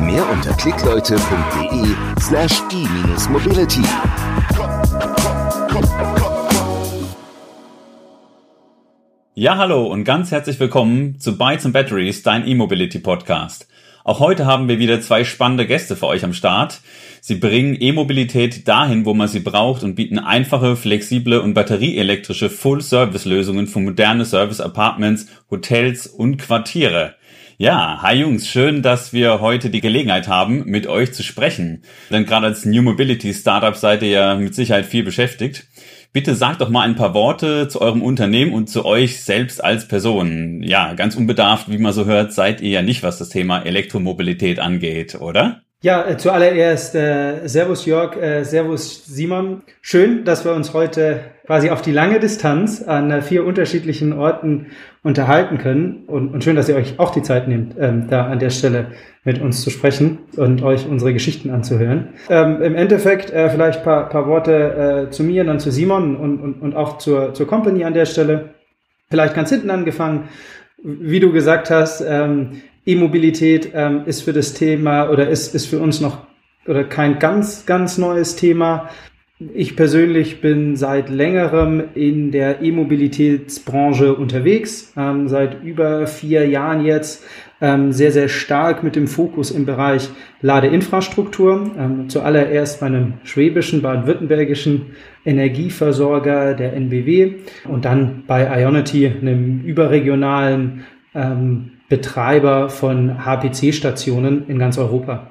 Mehr unter klickleute.de slash e-mobility. Ja, hallo und ganz herzlich willkommen zu Bytes and Batteries, dein E-Mobility Podcast. Auch heute haben wir wieder zwei spannende Gäste für euch am Start. Sie bringen E-Mobilität dahin, wo man sie braucht und bieten einfache, flexible und batterieelektrische Full-Service-Lösungen für moderne Service-Apartments, Hotels und Quartiere. Ja, hi Jungs, schön, dass wir heute die Gelegenheit haben, mit euch zu sprechen. Denn gerade als New Mobility Startup seid ihr ja mit Sicherheit viel beschäftigt. Bitte sagt doch mal ein paar Worte zu eurem Unternehmen und zu euch selbst als Person. Ja, ganz unbedarft, wie man so hört, seid ihr ja nicht, was das Thema Elektromobilität angeht, oder? Ja, äh, zuallererst äh, Servus Jörg, äh, Servus Simon. Schön, dass wir uns heute quasi auf die lange Distanz an äh, vier unterschiedlichen Orten unterhalten können. Und, und schön, dass ihr euch auch die Zeit nehmt, ähm, da an der Stelle mit uns zu sprechen und euch unsere Geschichten anzuhören. Ähm, Im Endeffekt äh, vielleicht paar, paar Worte äh, zu mir dann zu Simon und, und, und auch zur, zur Company an der Stelle. Vielleicht ganz hinten angefangen. Wie du gesagt hast, ähm, E-Mobilität ähm, ist für das Thema oder ist, ist für uns noch oder kein ganz, ganz neues Thema. Ich persönlich bin seit längerem in der E-Mobilitätsbranche unterwegs, ähm, seit über vier Jahren jetzt ähm, sehr, sehr stark mit dem Fokus im Bereich Ladeinfrastruktur. Ähm, zuallererst bei einem schwäbischen, baden-württembergischen Energieversorger der NBW und dann bei Ionity, einem überregionalen ähm, Betreiber von HPC-Stationen in ganz Europa.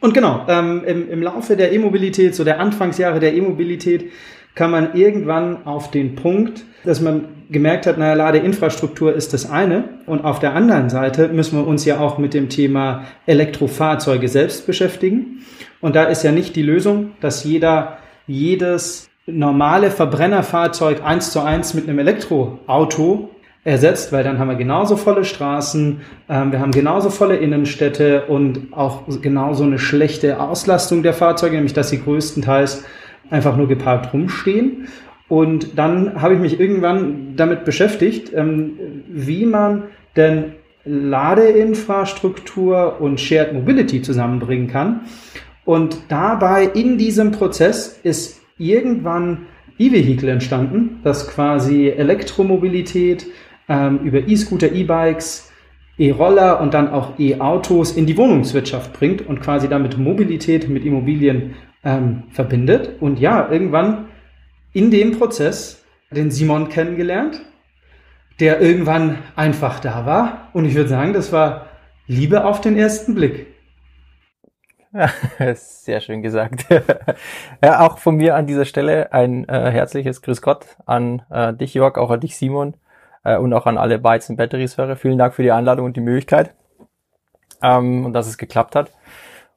Und genau, ähm, im, im Laufe der E-Mobilität, so der Anfangsjahre der E-Mobilität, kam man irgendwann auf den Punkt, dass man gemerkt hat, naja, Ladeinfrastruktur ist das eine. Und auf der anderen Seite müssen wir uns ja auch mit dem Thema Elektrofahrzeuge selbst beschäftigen. Und da ist ja nicht die Lösung, dass jeder jedes normale Verbrennerfahrzeug eins zu eins mit einem Elektroauto ersetzt, weil dann haben wir genauso volle Straßen, ähm, wir haben genauso volle Innenstädte und auch genauso eine schlechte Auslastung der Fahrzeuge, nämlich dass sie größtenteils einfach nur geparkt rumstehen. Und dann habe ich mich irgendwann damit beschäftigt, ähm, wie man denn Ladeinfrastruktur und Shared Mobility zusammenbringen kann. Und dabei in diesem Prozess ist irgendwann E-Vehicle entstanden, das quasi Elektromobilität ähm, über E-Scooter, E-Bikes, E-Roller und dann auch E-Autos in die Wohnungswirtschaft bringt und quasi damit Mobilität mit Immobilien ähm, verbindet. Und ja, irgendwann in dem Prozess den Simon kennengelernt, der irgendwann einfach da war. Und ich würde sagen, das war Liebe auf den ersten Blick. Ja, sehr schön gesagt. ja, auch von mir an dieser Stelle ein äh, herzliches Grüß Gott an äh, dich, Jörg, auch an dich, Simon äh, und auch an alle Bytes und Batteries Hörer. Vielen Dank für die Einladung und die Möglichkeit ähm, und dass es geklappt hat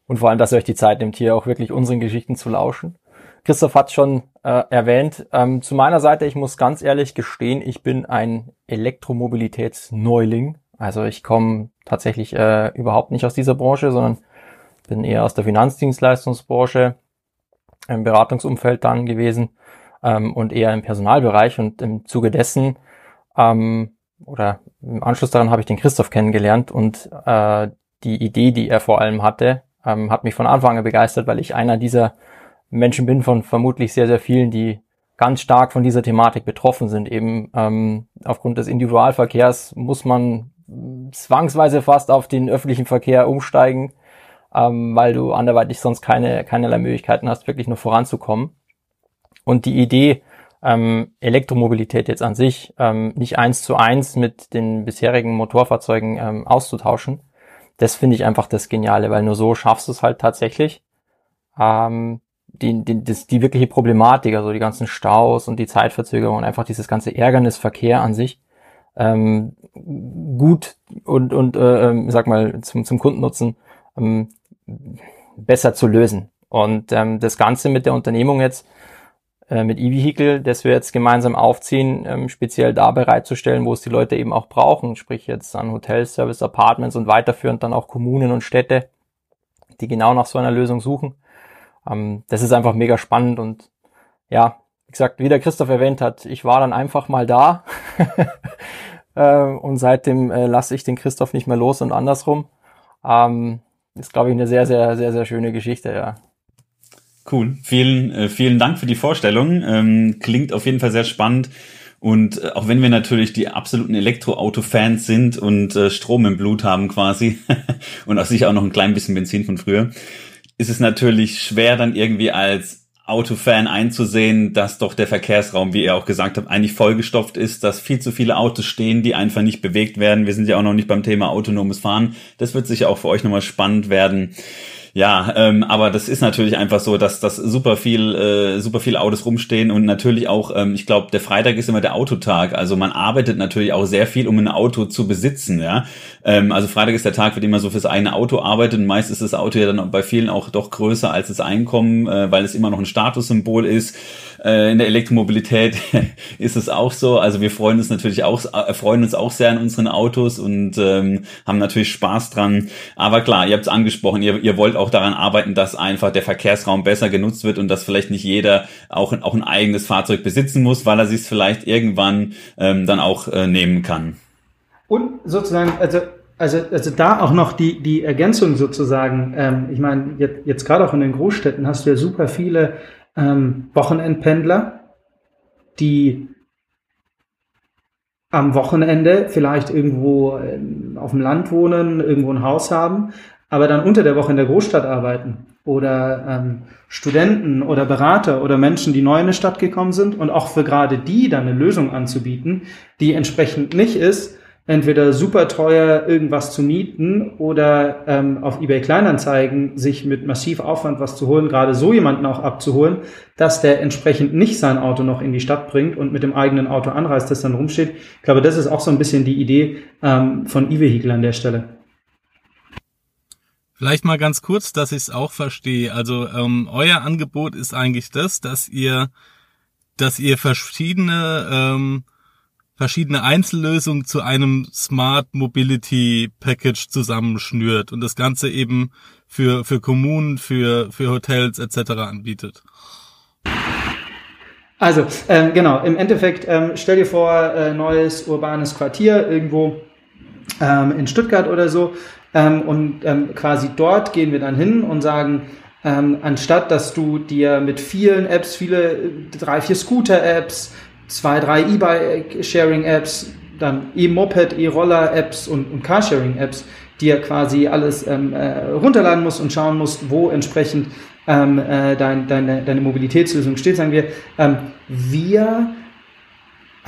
und vor allem, dass ihr euch die Zeit nimmt, hier auch wirklich unseren Geschichten zu lauschen. Christoph hat schon äh, erwähnt. Ähm, zu meiner Seite, ich muss ganz ehrlich gestehen, ich bin ein Elektromobilitätsneuling. Also ich komme tatsächlich äh, überhaupt nicht aus dieser Branche, sondern bin eher aus der Finanzdienstleistungsbranche, im Beratungsumfeld dann gewesen ähm, und eher im Personalbereich. Und im Zuge dessen ähm, oder im Anschluss daran habe ich den Christoph kennengelernt und äh, die Idee, die er vor allem hatte, ähm, hat mich von Anfang an begeistert, weil ich einer dieser Menschen bin von vermutlich sehr, sehr vielen, die ganz stark von dieser Thematik betroffen sind. Eben ähm, aufgrund des Individualverkehrs muss man zwangsweise fast auf den öffentlichen Verkehr umsteigen, ähm, weil du anderweitig sonst keine keinerlei Möglichkeiten hast, wirklich nur voranzukommen. Und die Idee, ähm, Elektromobilität jetzt an sich ähm, nicht eins zu eins mit den bisherigen Motorfahrzeugen ähm, auszutauschen. Das finde ich einfach das Geniale, weil nur so schaffst du es halt tatsächlich, ähm, die, die, das, die wirkliche Problematik, also die ganzen Staus und die Zeitverzögerung und einfach dieses ganze Ärgernis Verkehr an sich ähm, gut und und äh, ähm, sag mal zum zum Kundennutzen ähm, besser zu lösen. Und ähm, das Ganze mit der Unternehmung jetzt, äh, mit E-Vehicle, das wir jetzt gemeinsam aufziehen, ähm, speziell da bereitzustellen, wo es die Leute eben auch brauchen, sprich jetzt an Hotels, Service, Apartments und weiterführend dann auch Kommunen und Städte, die genau nach so einer Lösung suchen. Ähm, das ist einfach mega spannend und ja, wie gesagt, wie der Christoph erwähnt hat, ich war dann einfach mal da äh, und seitdem äh, lasse ich den Christoph nicht mehr los und andersrum. Ähm, ist, glaube ich, eine sehr, sehr, sehr, sehr schöne Geschichte, ja. Cool. Vielen, äh, vielen Dank für die Vorstellung. Ähm, klingt auf jeden Fall sehr spannend. Und äh, auch wenn wir natürlich die absoluten Elektroauto-Fans sind und äh, Strom im Blut haben quasi und auch sicher auch noch ein klein bisschen Benzin von früher, ist es natürlich schwer dann irgendwie als Autofan einzusehen, dass doch der Verkehrsraum, wie ihr auch gesagt habt, eigentlich vollgestopft ist, dass viel zu viele Autos stehen, die einfach nicht bewegt werden. Wir sind ja auch noch nicht beim Thema autonomes Fahren. Das wird sicher auch für euch nochmal spannend werden ja, ähm, aber das ist natürlich einfach so, dass das super viel, äh, super viele Autos rumstehen und natürlich auch, ähm, ich glaube, der Freitag ist immer der Autotag. Also man arbeitet natürlich auch sehr viel, um ein Auto zu besitzen, ja. Ähm, also Freitag ist der Tag, für den man so fürs eine Auto arbeitet und meist ist das Auto ja dann bei vielen auch doch größer als das Einkommen, äh, weil es immer noch ein Statussymbol ist. Äh, in der Elektromobilität ist es auch so. Also wir freuen uns natürlich auch, äh, freuen uns auch sehr an unseren Autos und ähm, haben natürlich Spaß dran. Aber klar, ihr habt es angesprochen, ihr, ihr wollt auch daran arbeiten, dass einfach der Verkehrsraum besser genutzt wird und dass vielleicht nicht jeder auch, auch ein eigenes Fahrzeug besitzen muss, weil er sich es vielleicht irgendwann ähm, dann auch äh, nehmen kann. Und sozusagen, also also, also da auch noch die, die Ergänzung sozusagen. Ähm, ich meine, jetzt, jetzt gerade auch in den Großstädten hast du ja super viele ähm, Wochenendpendler, die am Wochenende vielleicht irgendwo ähm, auf dem Land wohnen, irgendwo ein Haus haben, aber dann unter der Woche in der Großstadt arbeiten oder ähm, Studenten oder Berater oder Menschen, die neu in eine Stadt gekommen sind und auch für gerade die dann eine Lösung anzubieten, die entsprechend nicht ist, entweder super teuer irgendwas zu mieten oder ähm, auf eBay Kleinanzeigen sich mit massiv Aufwand was zu holen, gerade so jemanden auch abzuholen, dass der entsprechend nicht sein Auto noch in die Stadt bringt und mit dem eigenen Auto anreist, das dann rumsteht. Ich glaube, das ist auch so ein bisschen die Idee ähm, von E-Vehicle an der Stelle. Vielleicht mal ganz kurz, dass ich es auch verstehe. Also ähm, euer Angebot ist eigentlich das, dass ihr, dass ihr verschiedene ähm, verschiedene Einzellösungen zu einem Smart Mobility Package zusammenschnürt und das Ganze eben für, für Kommunen, für, für Hotels etc. anbietet. Also, ähm, genau, im Endeffekt, ähm, stell dir vor, äh, neues urbanes Quartier irgendwo ähm, in Stuttgart oder so. Ähm, und ähm, quasi dort gehen wir dann hin und sagen, ähm, anstatt dass du dir mit vielen Apps, viele, drei, vier Scooter-Apps, zwei, drei E-Bike-Sharing-Apps, dann E-Moped, E-Roller-Apps und, und Carsharing-Apps, ja quasi alles ähm, äh, runterladen musst und schauen musst, wo entsprechend ähm, äh, dein, deine, deine Mobilitätslösung steht, sagen wir, ähm, wir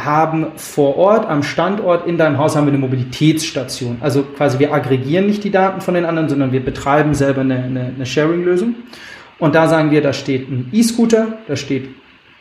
haben vor Ort, am Standort in deinem Haus haben wir eine Mobilitätsstation. Also quasi wir aggregieren nicht die Daten von den anderen, sondern wir betreiben selber eine, eine, eine Sharing-Lösung. Und da sagen wir, da steht ein E-Scooter, da steht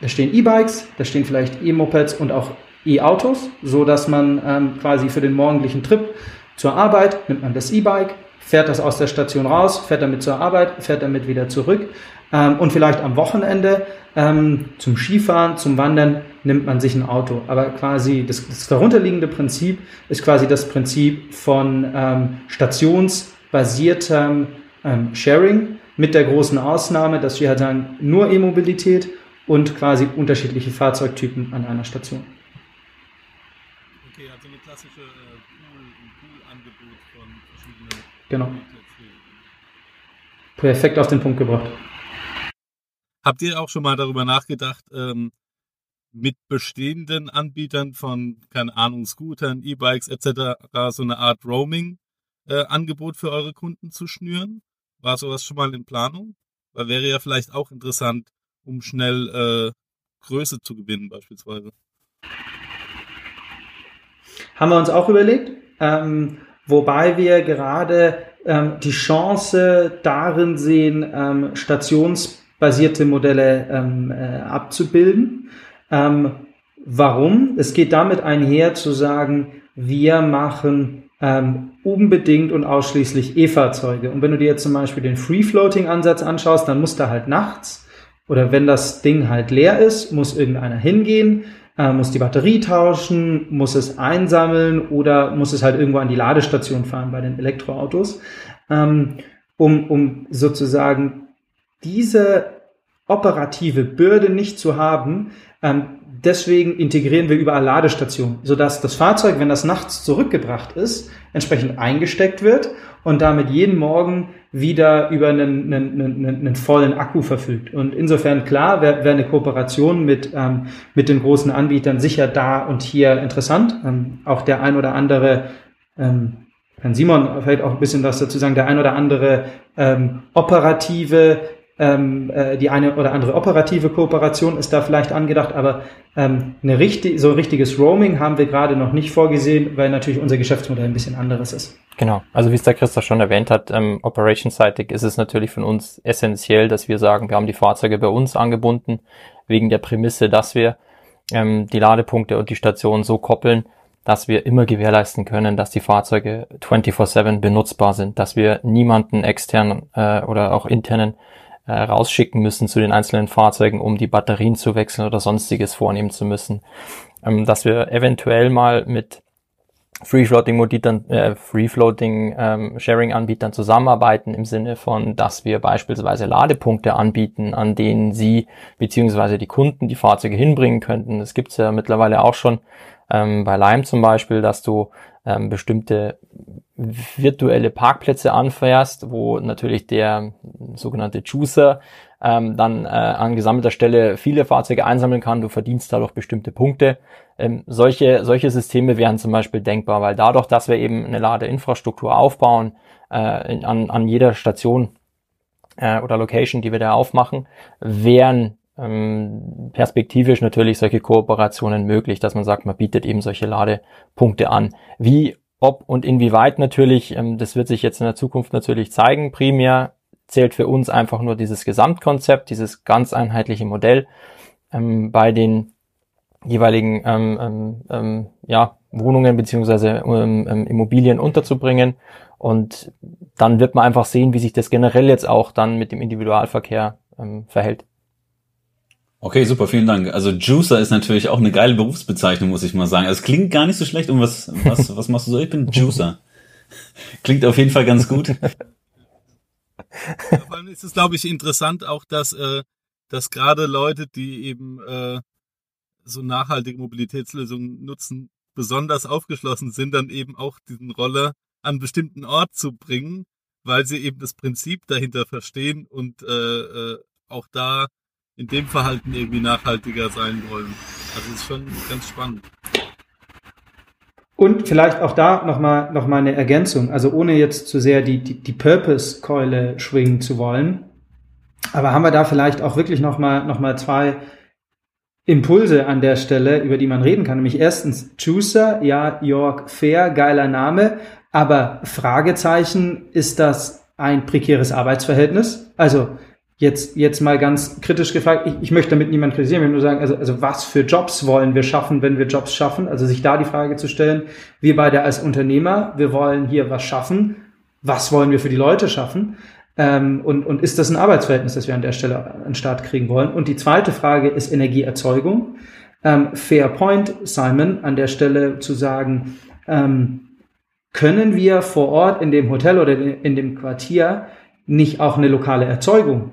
da stehen E-Bikes, da stehen vielleicht E-Mopeds und auch E-Autos, so dass man ähm, quasi für den morgendlichen Trip zur Arbeit nimmt man das E-Bike, fährt das aus der Station raus, fährt damit zur Arbeit, fährt damit wieder zurück ähm, und vielleicht am Wochenende ähm, zum Skifahren, zum Wandern nimmt man sich ein Auto. Aber quasi das, das darunterliegende Prinzip ist quasi das Prinzip von ähm, stationsbasiertem ähm, Sharing mit der großen Ausnahme, dass wir halt sagen, nur E-Mobilität und quasi unterschiedliche Fahrzeugtypen an einer Station. Okay, also eine klassische äh, Pool-Angebot von verschiedenen. Genau. Perfekt auf den Punkt gebracht. Habt ihr auch schon mal darüber nachgedacht, ähm, mit bestehenden Anbietern von, keine Ahnung, Scootern, E-Bikes etc. so eine Art Roaming-Angebot äh, für eure Kunden zu schnüren? War sowas schon mal in Planung? Weil wäre ja vielleicht auch interessant, um schnell äh, Größe zu gewinnen beispielsweise. Haben wir uns auch überlegt, ähm, wobei wir gerade ähm, die Chance darin sehen, ähm, stationsbasierte Modelle ähm, äh, abzubilden. Ähm, warum? Es geht damit einher zu sagen, wir machen ähm, unbedingt und ausschließlich E-Fahrzeuge. Und wenn du dir jetzt zum Beispiel den Free-Floating-Ansatz anschaust, dann muss da halt nachts oder wenn das Ding halt leer ist, muss irgendeiner hingehen, äh, muss die Batterie tauschen, muss es einsammeln oder muss es halt irgendwo an die Ladestation fahren bei den Elektroautos, ähm, um, um sozusagen diese operative Bürde nicht zu haben. Ähm, deswegen integrieren wir überall Ladestationen, sodass das Fahrzeug, wenn das nachts zurückgebracht ist, entsprechend eingesteckt wird und damit jeden Morgen wieder über einen, einen, einen, einen vollen Akku verfügt. Und insofern klar wäre wär eine Kooperation mit, ähm, mit den großen Anbietern sicher da und hier interessant. Ähm, auch der ein oder andere, ähm, kann Simon vielleicht auch ein bisschen was dazu sagen, der ein oder andere ähm, operative ähm, äh, die eine oder andere operative Kooperation ist da vielleicht angedacht, aber ähm, eine richtig, so ein richtiges Roaming haben wir gerade noch nicht vorgesehen, weil natürlich unser Geschäftsmodell ein bisschen anderes ist. Genau, also wie es der Christoph schon erwähnt hat, ähm, operationsseitig ist es natürlich von uns essentiell, dass wir sagen, wir haben die Fahrzeuge bei uns angebunden, wegen der Prämisse, dass wir ähm, die Ladepunkte und die Stationen so koppeln, dass wir immer gewährleisten können, dass die Fahrzeuge 24/7 benutzbar sind, dass wir niemanden externen äh, oder auch internen äh, rausschicken müssen zu den einzelnen Fahrzeugen, um die Batterien zu wechseln oder sonstiges vornehmen zu müssen. Ähm, dass wir eventuell mal mit Free-Floating-Anbietern, äh, Free-Floating-Sharing-Anbietern ähm, zusammenarbeiten im Sinne von, dass wir beispielsweise Ladepunkte anbieten, an denen sie beziehungsweise die Kunden die Fahrzeuge hinbringen könnten. Das gibt's ja mittlerweile auch schon ähm, bei Lime zum Beispiel, dass du ähm, bestimmte virtuelle Parkplätze anfährst, wo natürlich der sogenannte Juicer ähm, dann äh, an gesammelter Stelle viele Fahrzeuge einsammeln kann. Du verdienst dadurch bestimmte Punkte. Ähm, solche, solche Systeme wären zum Beispiel denkbar, weil dadurch, dass wir eben eine Ladeinfrastruktur aufbauen, äh, in, an, an jeder Station äh, oder Location, die wir da aufmachen, wären ähm, perspektivisch natürlich solche Kooperationen möglich, dass man sagt, man bietet eben solche Ladepunkte an. Wie ob und inwieweit natürlich, ähm, das wird sich jetzt in der Zukunft natürlich zeigen. Primär zählt für uns einfach nur dieses Gesamtkonzept, dieses ganz einheitliche Modell ähm, bei den jeweiligen ähm, ähm, ähm ja, Wohnungen beziehungsweise ähm, Immobilien unterzubringen. Und dann wird man einfach sehen, wie sich das generell jetzt auch dann mit dem Individualverkehr ähm, verhält. Okay, super, vielen Dank. Also Juicer ist natürlich auch eine geile Berufsbezeichnung, muss ich mal sagen. Also es klingt gar nicht so schlecht. Und was, was, was machst du so? Ich bin Juicer. Klingt auf jeden Fall ganz gut. Vor allem ist es, glaube ich, interessant auch, dass, äh, dass gerade Leute, die eben äh, so nachhaltige Mobilitätslösungen nutzen, besonders aufgeschlossen sind, dann eben auch diesen Roller an einen bestimmten Ort zu bringen, weil sie eben das Prinzip dahinter verstehen und äh, äh, auch da in dem Verhalten irgendwie nachhaltiger sein wollen. Also ist schon ganz spannend. Und vielleicht auch da nochmal noch mal eine Ergänzung, also ohne jetzt zu sehr die, die, die Purpose-Keule schwingen zu wollen. Aber haben wir da vielleicht auch wirklich nochmal noch mal zwei Impulse an der Stelle, über die man reden kann. Nämlich erstens Juicer, ja, York Fair, geiler Name, aber Fragezeichen, ist das ein prekäres Arbeitsverhältnis? Also Jetzt, jetzt mal ganz kritisch gefragt, ich, ich möchte damit niemand kritisieren, ich will nur sagen, also, also was für Jobs wollen wir schaffen, wenn wir Jobs schaffen? Also sich da die Frage zu stellen, wir beide als Unternehmer, wir wollen hier was schaffen, was wollen wir für die Leute schaffen? Ähm, und, und ist das ein Arbeitsverhältnis, das wir an der Stelle an den Start kriegen wollen? Und die zweite Frage ist Energieerzeugung. Ähm, fair point, Simon, an der Stelle zu sagen, ähm, können wir vor Ort in dem Hotel oder in dem Quartier nicht auch eine lokale Erzeugung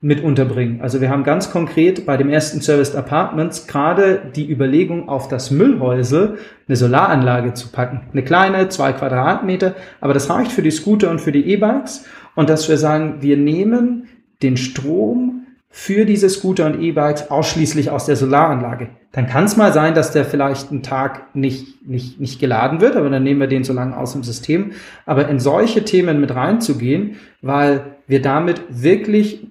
mit unterbringen. Also wir haben ganz konkret bei dem ersten Serviced Apartments gerade die Überlegung, auf das Müllhäusel eine Solaranlage zu packen. Eine kleine, zwei Quadratmeter, aber das reicht für die Scooter und für die E-Bikes. Und dass wir sagen, wir nehmen den Strom für diese Scooter und E-Bikes ausschließlich aus der Solaranlage. Dann kann es mal sein, dass der vielleicht einen Tag nicht, nicht, nicht geladen wird, aber dann nehmen wir den so lange aus dem System. Aber in solche Themen mit reinzugehen, weil wir damit wirklich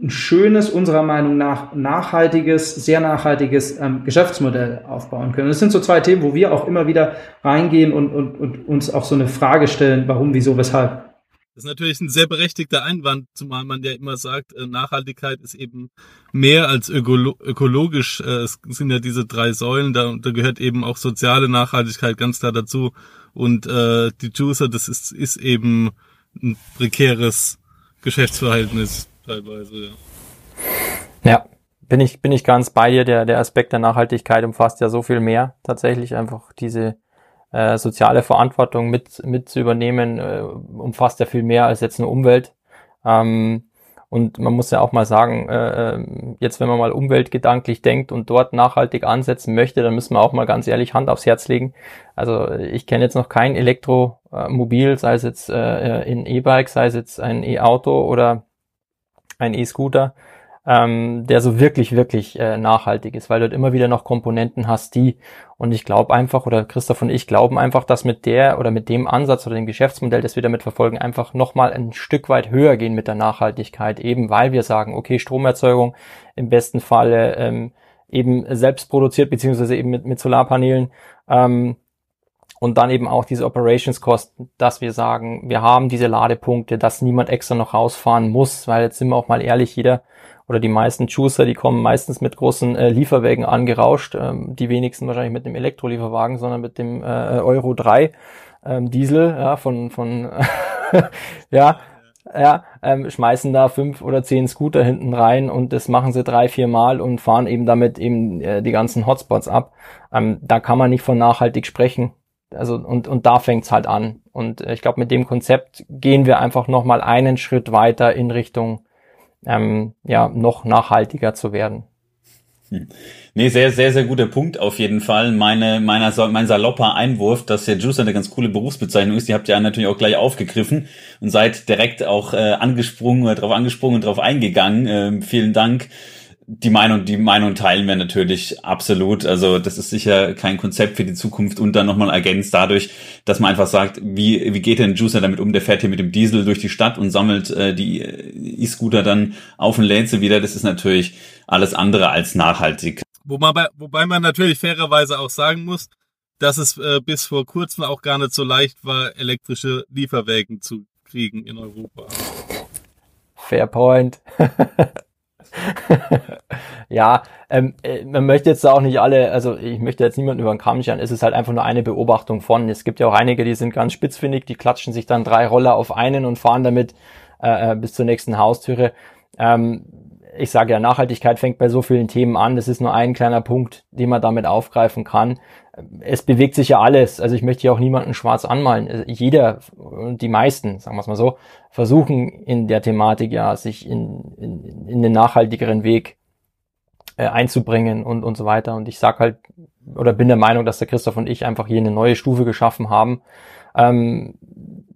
ein schönes, unserer Meinung nach nachhaltiges, sehr nachhaltiges ähm, Geschäftsmodell aufbauen können. Das sind so zwei Themen, wo wir auch immer wieder reingehen und, und, und uns auch so eine Frage stellen, warum, wieso, weshalb. Das ist natürlich ein sehr berechtigter Einwand, zumal man ja immer sagt, äh, Nachhaltigkeit ist eben mehr als ökolo ökologisch. Äh, es sind ja diese drei Säulen, da, da gehört eben auch soziale Nachhaltigkeit ganz klar dazu. Und äh, die Juicer, das ist, ist eben ein prekäres Geschäftsverhältnis teilweise, ja. Ja, bin ich, bin ich ganz bei dir. Der, der Aspekt der Nachhaltigkeit umfasst ja so viel mehr. Tatsächlich einfach diese äh, soziale Verantwortung mit, mit zu übernehmen, äh, umfasst ja viel mehr als jetzt eine Umwelt. Ähm, und man muss ja auch mal sagen, äh, äh, jetzt wenn man mal umweltgedanklich denkt und dort nachhaltig ansetzen möchte, dann müssen wir auch mal ganz ehrlich Hand aufs Herz legen. Also ich kenne jetzt noch kein Elektromobil, sei es jetzt äh, in E-Bike, sei es jetzt ein E-Auto oder ein E-Scooter, ähm, der so wirklich, wirklich äh, nachhaltig ist, weil du dort immer wieder noch Komponenten hast, die, und ich glaube einfach, oder Christoph und ich glauben einfach, dass mit der oder mit dem Ansatz oder dem Geschäftsmodell, das wir damit verfolgen, einfach nochmal ein Stück weit höher gehen mit der Nachhaltigkeit, eben weil wir sagen, okay, Stromerzeugung im besten Falle ähm, eben selbst produziert, beziehungsweise eben mit, mit Solarpanelen, ähm, und dann eben auch diese Operations-Kosten, dass wir sagen, wir haben diese Ladepunkte, dass niemand extra noch rausfahren muss, weil jetzt sind wir auch mal ehrlich, jeder oder die meisten Juicer, die kommen meistens mit großen äh, Lieferwägen angerauscht, ähm, die wenigsten wahrscheinlich mit dem Elektrolieferwagen, sondern mit dem äh, Euro 3 ähm, Diesel, ja, von, von ja, ja, ähm, schmeißen da fünf oder zehn Scooter hinten rein und das machen sie drei, vier Mal und fahren eben damit eben äh, die ganzen Hotspots ab. Ähm, da kann man nicht von nachhaltig sprechen. Also und, und da fängt's halt an. Und äh, ich glaube, mit dem Konzept gehen wir einfach nochmal einen Schritt weiter in Richtung ähm, ja, noch nachhaltiger zu werden. Hm. Nee, sehr, sehr, sehr guter Punkt auf jeden Fall. Meine, meiner, mein salopper Einwurf, dass der Juicer eine ganz coole Berufsbezeichnung ist, die habt ihr natürlich auch gleich aufgegriffen und seid direkt auch äh, angesprungen oder drauf angesprungen und drauf eingegangen. Ähm, vielen Dank die Meinung, die Meinung teilen wir natürlich absolut. Also das ist sicher kein Konzept für die Zukunft und dann nochmal ergänzt dadurch, dass man einfach sagt, wie, wie geht denn Juicer damit um? Der fährt hier mit dem Diesel durch die Stadt und sammelt äh, die E-Scooter dann auf und lädt sie wieder. Das ist natürlich alles andere als nachhaltig. Wobei, wobei man natürlich fairerweise auch sagen muss, dass es äh, bis vor kurzem auch gar nicht so leicht war, elektrische Lieferwägen zu kriegen in Europa. Fair point. ja, ähm, äh, man möchte jetzt auch nicht alle, also ich möchte jetzt niemanden über den Kamm scheren, es ist halt einfach nur eine Beobachtung von. Es gibt ja auch einige, die sind ganz spitzfindig, die klatschen sich dann drei Roller auf einen und fahren damit äh, äh bis zur nächsten Haustüre. Ähm, ich sage ja, Nachhaltigkeit fängt bei so vielen Themen an. Das ist nur ein kleiner Punkt, den man damit aufgreifen kann. Es bewegt sich ja alles. Also ich möchte ja auch niemanden schwarz anmalen. Also jeder, die meisten, sagen wir es mal so, versuchen in der Thematik ja, sich in, in, in den nachhaltigeren Weg äh, einzubringen und, und so weiter. Und ich sag halt, oder bin der Meinung, dass der Christoph und ich einfach hier eine neue Stufe geschaffen haben, ähm,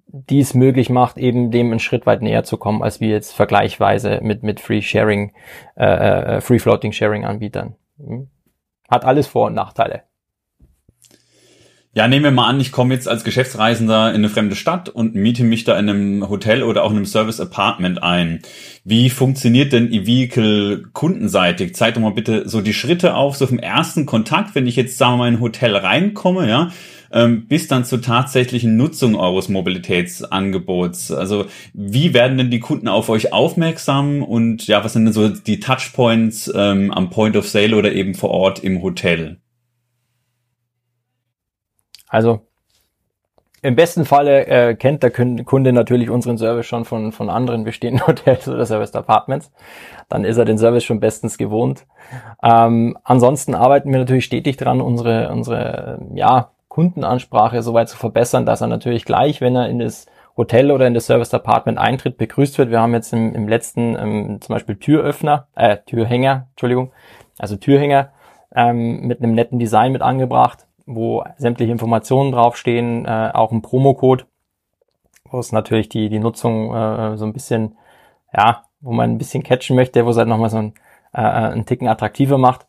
die es möglich macht, eben dem einen Schritt weit näher zu kommen, als wir jetzt vergleichsweise mit, mit Free Sharing, äh, äh, Free Floating Sharing Anbietern. Hm? Hat alles Vor- und Nachteile. Ja, nehmen wir mal an, ich komme jetzt als Geschäftsreisender in eine fremde Stadt und miete mich da in einem Hotel oder auch in einem Service Apartment ein. Wie funktioniert denn E-Vehicle kundenseitig? Zeig doch mal bitte so die Schritte auf, so vom ersten Kontakt, wenn ich jetzt, sagen wir mal, in ein Hotel reinkomme, ja, ähm, bis dann zur tatsächlichen Nutzung eures Mobilitätsangebots. Also wie werden denn die Kunden auf euch aufmerksam und ja, was sind denn so die Touchpoints ähm, am Point of Sale oder eben vor Ort im Hotel? Also im besten Falle äh, kennt der Kunde natürlich unseren Service schon von, von anderen bestehenden Hotels oder Service Apartments. Dann ist er den Service schon bestens gewohnt. Ähm, ansonsten arbeiten wir natürlich stetig dran, unsere, unsere ja, Kundenansprache so weit zu verbessern, dass er natürlich gleich, wenn er in das Hotel oder in das Service Apartment eintritt, begrüßt wird. Wir haben jetzt im, im letzten ähm, zum Beispiel Türöffner, äh, Türhänger, Entschuldigung, also Türhänger ähm, mit einem netten Design mit angebracht, wo sämtliche Informationen draufstehen, äh, auch ein Promocode, wo es natürlich die, die Nutzung äh, so ein bisschen, ja, wo man ein bisschen catchen möchte, wo es halt nochmal so ein, äh, äh einen Ticken attraktiver macht.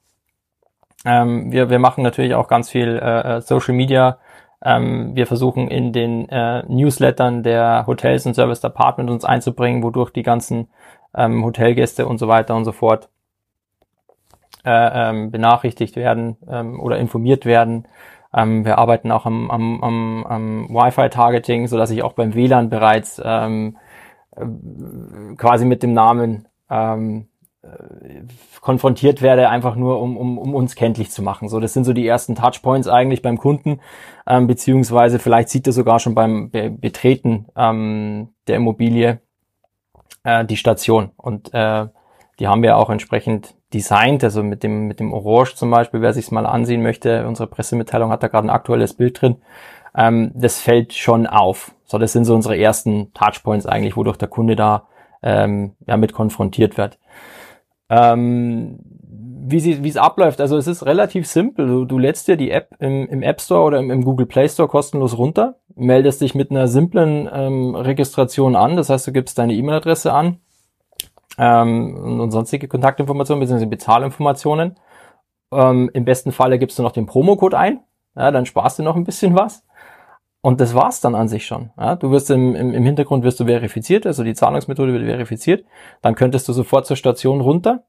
Ähm, wir, wir machen natürlich auch ganz viel äh, äh, Social Media. Ähm, wir versuchen in den äh, Newslettern der Hotels und Service Department uns einzubringen, wodurch die ganzen ähm, Hotelgäste und so weiter und so fort äh, ähm, benachrichtigt werden ähm, oder informiert werden. Ähm, wir arbeiten auch am, am, am, am Wi-Fi-Targeting, so dass ich auch beim WLAN bereits ähm, äh, quasi mit dem Namen ähm, äh, konfrontiert werde, einfach nur um, um, um uns kenntlich zu machen. So, das sind so die ersten Touchpoints eigentlich beim Kunden, ähm, beziehungsweise vielleicht sieht er sogar schon beim Be Betreten ähm, der Immobilie äh, die Station. Und äh, die haben wir auch entsprechend designt, also mit dem, mit dem Orange zum Beispiel, wer sich mal ansehen möchte, unsere Pressemitteilung hat da gerade ein aktuelles Bild drin. Ähm, das fällt schon auf. So, das sind so unsere ersten Touchpoints eigentlich, wodurch der Kunde da ähm, ja, mit konfrontiert wird. Ähm, wie, sie, wie es abläuft, also es ist relativ simpel. Du, du lädst dir die App im, im App Store oder im, im, Google Play Store kostenlos runter, meldest dich mit einer simplen ähm, Registration an, das heißt, du gibst deine E-Mail-Adresse an ähm, und sonstige Kontaktinformationen bzw. Bezahlinformationen. Ähm, Im besten Falle gibst du noch den Promocode ein, ja, dann sparst du noch ein bisschen was. Und das war's dann an sich schon. Ja, du wirst im, im, im Hintergrund wirst du verifiziert, also die Zahlungsmethode wird verifiziert. Dann könntest du sofort zur Station runter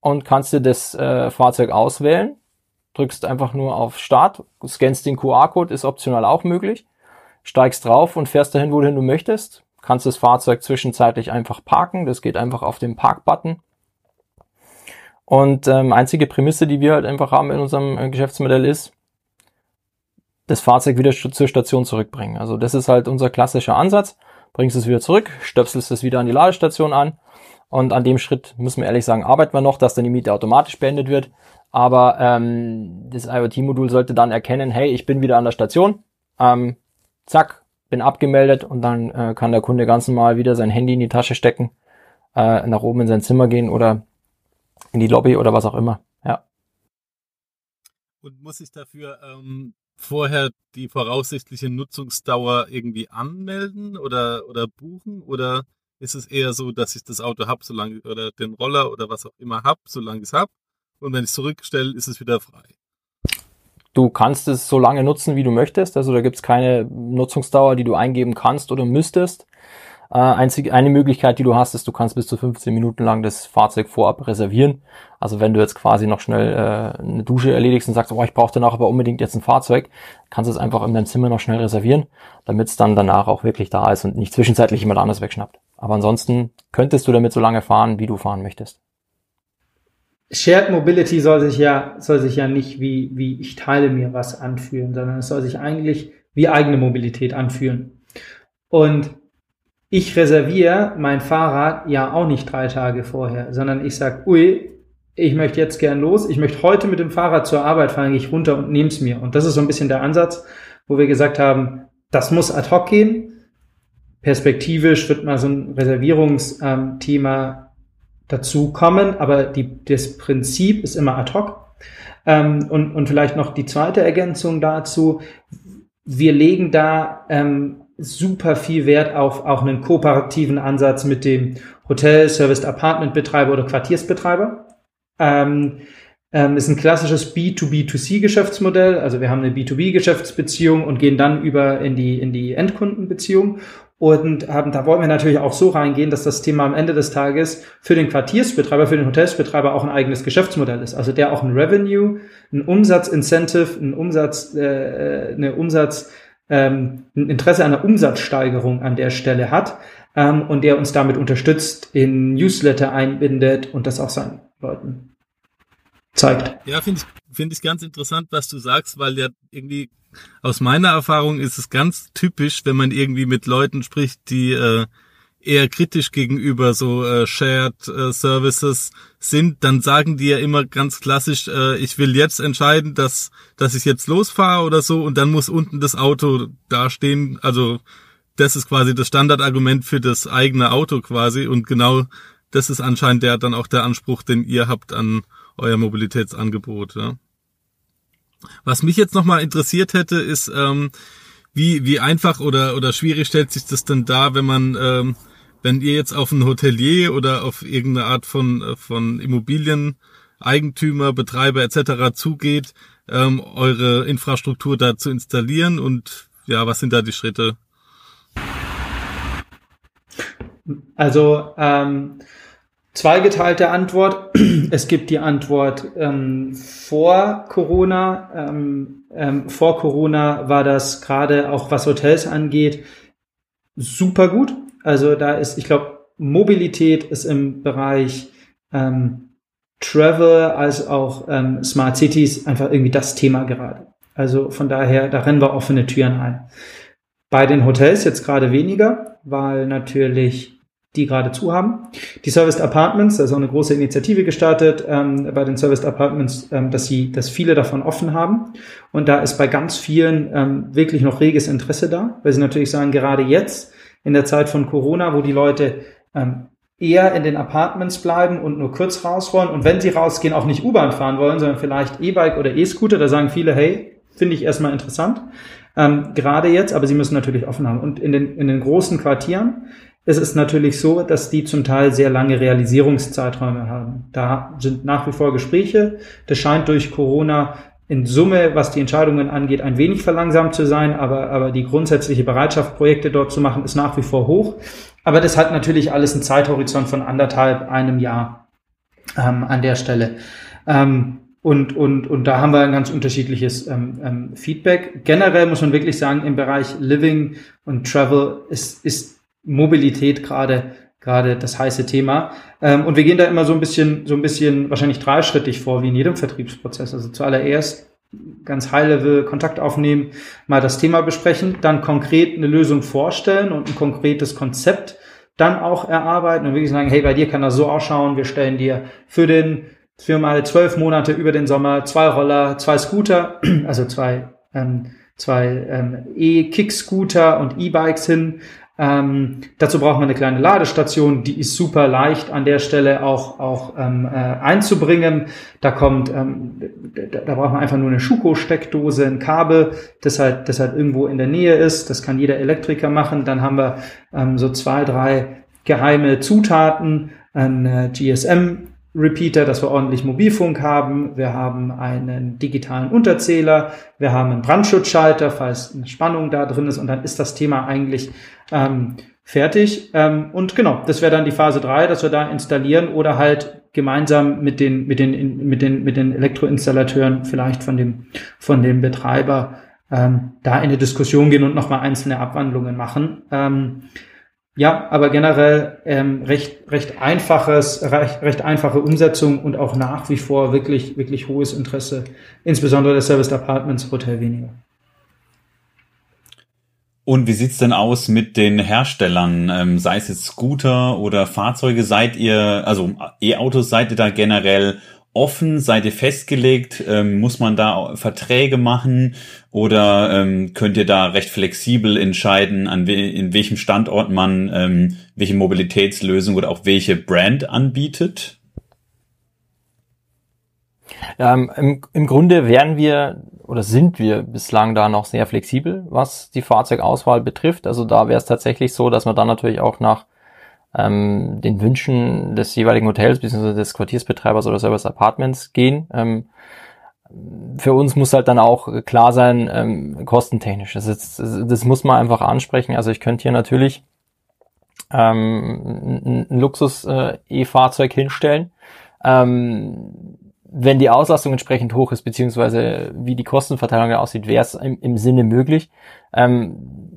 und kannst dir das äh, Fahrzeug auswählen. Drückst einfach nur auf Start, scannst den QR-Code, ist optional auch möglich. Steigst drauf und fährst dahin, wohin du möchtest. Kannst das Fahrzeug zwischenzeitlich einfach parken. Das geht einfach auf den Park-Button. Und ähm, einzige Prämisse, die wir halt einfach haben in unserem äh, Geschäftsmodell ist, das Fahrzeug wieder zur Station zurückbringen. Also das ist halt unser klassischer Ansatz. Bringst es wieder zurück, stöpselst es wieder an die Ladestation an und an dem Schritt müssen wir ehrlich sagen, arbeiten wir noch, dass dann die Miete automatisch beendet wird. Aber ähm, das IoT-Modul sollte dann erkennen, hey, ich bin wieder an der Station, ähm, zack, bin abgemeldet und dann äh, kann der Kunde ganz normal wieder sein Handy in die Tasche stecken, äh, nach oben in sein Zimmer gehen oder in die Lobby oder was auch immer. Ja. Und muss ich dafür ähm, vorher die voraussichtliche Nutzungsdauer irgendwie anmelden oder, oder buchen? Oder ist es eher so, dass ich das Auto habe, solange oder den Roller oder was auch immer habe, solange ich es habe? Und wenn ich es zurückstelle, ist es wieder frei. Du kannst es so lange nutzen, wie du möchtest. Also da gibt es keine Nutzungsdauer, die du eingeben kannst oder müsstest. Äh, eine Möglichkeit, die du hast, ist, du kannst bis zu 15 Minuten lang das Fahrzeug vorab reservieren. Also wenn du jetzt quasi noch schnell äh, eine Dusche erledigst und sagst, oh, ich brauche danach aber unbedingt jetzt ein Fahrzeug, kannst du es einfach in deinem Zimmer noch schnell reservieren, damit es dann danach auch wirklich da ist und nicht zwischenzeitlich jemand anders wegschnappt. Aber ansonsten könntest du damit so lange fahren, wie du fahren möchtest. Shared Mobility soll sich ja, soll sich ja nicht wie, wie ich teile mir was anfühlen, sondern es soll sich eigentlich wie eigene Mobilität anfühlen. Und ich reserviere mein Fahrrad ja auch nicht drei Tage vorher, sondern ich sag, ui, ich möchte jetzt gern los, ich möchte heute mit dem Fahrrad zur Arbeit fahren, gehe ich runter und nehme es mir. Und das ist so ein bisschen der Ansatz, wo wir gesagt haben, das muss ad hoc gehen. Perspektivisch wird mal so ein Reservierungsthema ähm, dazu kommen, aber die, das Prinzip ist immer ad hoc. Ähm, und, und vielleicht noch die zweite Ergänzung dazu. Wir legen da ähm, super viel Wert auf auch einen kooperativen Ansatz mit dem Hotel, Service Apartment Betreiber oder Quartiersbetreiber. Ähm, ähm, ist ein klassisches B2B2C Geschäftsmodell. Also wir haben eine B2B Geschäftsbeziehung und gehen dann über in die, in die Endkundenbeziehung. Und ähm, da wollen wir natürlich auch so reingehen, dass das Thema am Ende des Tages für den Quartiersbetreiber, für den Hotelsbetreiber auch ein eigenes Geschäftsmodell ist. Also der auch ein Revenue, ein Umsatzincentive, ein Umsatz, äh, eine Umsatz, ähm, ein Interesse an einer Umsatzsteigerung an der Stelle hat ähm, und der uns damit unterstützt, in Newsletter einbindet und das auch seinen Leuten zeigt. Ja, finde ich, finde ich ganz interessant, was du sagst, weil ja irgendwie aus meiner Erfahrung ist es ganz typisch, wenn man irgendwie mit Leuten spricht, die äh, eher kritisch gegenüber so äh, Shared äh, Services sind, dann sagen die ja immer ganz klassisch, äh, ich will jetzt entscheiden, dass, dass ich jetzt losfahre oder so und dann muss unten das Auto dastehen. Also das ist quasi das Standardargument für das eigene Auto quasi und genau das ist anscheinend der dann auch der Anspruch, den ihr habt an euer Mobilitätsangebot. Ja. Was mich jetzt nochmal interessiert hätte, ist, ähm, wie, wie einfach oder, oder schwierig stellt sich das denn dar, wenn man ähm, wenn ihr jetzt auf ein Hotelier oder auf irgendeine Art von, äh, von Immobilieneigentümer, Betreiber etc. zugeht, ähm, eure Infrastruktur da zu installieren und ja, was sind da die Schritte? Also ähm, zweigeteilte Antwort. Es gibt die Antwort ähm, vor Corona. Ähm, ähm, vor Corona war das gerade auch was Hotels angeht super gut. Also da ist, ich glaube, Mobilität ist im Bereich ähm, Travel als auch ähm, Smart Cities einfach irgendwie das Thema gerade. Also von daher, da rennen wir offene Türen ein. Bei den Hotels jetzt gerade weniger, weil natürlich die gerade zu haben. Die Serviced Apartments, da ist auch eine große Initiative gestartet ähm, bei den Serviced Apartments, ähm, dass sie, dass viele davon offen haben. Und da ist bei ganz vielen ähm, wirklich noch reges Interesse da, weil sie natürlich sagen, gerade jetzt in der Zeit von Corona, wo die Leute ähm, eher in den Apartments bleiben und nur kurz raus wollen und wenn sie rausgehen, auch nicht U-Bahn fahren wollen, sondern vielleicht E-Bike oder E-Scooter, da sagen viele, hey, finde ich erstmal interessant. Ähm, gerade jetzt, aber sie müssen natürlich offen haben. Und in den, in den großen Quartieren ist es natürlich so, dass die zum Teil sehr lange Realisierungszeiträume haben. Da sind nach wie vor Gespräche. Das scheint durch Corona in Summe, was die Entscheidungen angeht, ein wenig verlangsamt zu sein, aber, aber die grundsätzliche Bereitschaft, Projekte dort zu machen, ist nach wie vor hoch. Aber das hat natürlich alles einen Zeithorizont von anderthalb, einem Jahr ähm, an der Stelle. Ähm, und, und, und da haben wir ein ganz unterschiedliches ähm, ähm, Feedback. Generell muss man wirklich sagen, im Bereich Living und Travel ist, ist Mobilität gerade gerade das heiße Thema. Ähm, und wir gehen da immer so ein bisschen, so ein bisschen wahrscheinlich dreischrittig vor, wie in jedem Vertriebsprozess. Also zuallererst ganz High-Level Kontakt aufnehmen, mal das Thema besprechen, dann konkret eine Lösung vorstellen und ein konkretes Konzept dann auch erarbeiten und wirklich sagen, hey, bei dir kann das so ausschauen, wir stellen dir für den, für mal zwölf Monate über den Sommer zwei Roller, zwei Scooter, also zwei, ähm, zwei ähm, E-Kick-Scooter und E-Bikes hin, ähm, dazu brauchen wir eine kleine Ladestation, die ist super leicht an der Stelle auch, auch ähm, äh, einzubringen. Da kommt, ähm, da, da braucht man einfach nur eine Schuko-Steckdose, ein Kabel, das halt, das halt irgendwo in der Nähe ist. Das kann jeder Elektriker machen. Dann haben wir ähm, so zwei, drei geheime Zutaten, ein äh, GSM Repeater, dass wir ordentlich Mobilfunk haben. Wir haben einen digitalen Unterzähler. Wir haben einen Brandschutzschalter, falls eine Spannung da drin ist. Und dann ist das Thema eigentlich ähm, fertig. Ähm, und genau, das wäre dann die Phase drei, dass wir da installieren oder halt gemeinsam mit den, mit den, mit den, mit den Elektroinstallateuren vielleicht von dem, von dem Betreiber ähm, da in eine Diskussion gehen und nochmal einzelne Abwandlungen machen. Ähm, ja, aber generell ähm, recht, recht einfaches, recht, recht einfache Umsetzung und auch nach wie vor wirklich, wirklich hohes Interesse, insbesondere der Service Apartments, Hotel weniger. Und wie sieht's denn aus mit den Herstellern? Ähm, sei es jetzt Scooter oder Fahrzeuge, seid ihr, also E-Autos, seid ihr da generell offen? Seid ihr festgelegt? Ähm, muss man da Verträge machen? Oder ähm, könnt ihr da recht flexibel entscheiden, an we in welchem Standort man ähm, welche Mobilitätslösung oder auch welche Brand anbietet? Ja, im, im Grunde wären wir oder sind wir bislang da noch sehr flexibel, was die Fahrzeugauswahl betrifft. Also da wäre es tatsächlich so, dass man dann natürlich auch nach ähm, den Wünschen des jeweiligen Hotels bzw. des Quartiersbetreibers oder Service Apartments gehen. Ähm, für uns muss halt dann auch klar sein, ähm, kostentechnisch. Das, ist, das muss man einfach ansprechen. Also ich könnte hier natürlich ähm, ein, ein Luxus-E-Fahrzeug äh, hinstellen. Ähm, wenn die Auslastung entsprechend hoch ist, beziehungsweise wie die Kostenverteilung aussieht, wäre es im, im Sinne möglich. Ähm,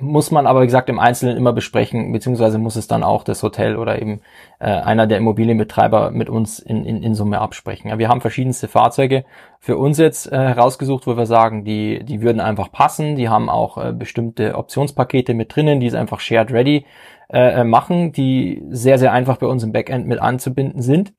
muss man aber, wie gesagt, im Einzelnen immer besprechen, beziehungsweise muss es dann auch das Hotel oder eben äh, einer der Immobilienbetreiber mit uns in, in, in Summe absprechen. Ja, wir haben verschiedenste Fahrzeuge für uns jetzt äh, herausgesucht, wo wir sagen, die, die würden einfach passen, die haben auch äh, bestimmte Optionspakete mit drinnen, die es einfach shared ready äh, äh machen, die sehr, sehr einfach bei uns im Backend mit anzubinden sind.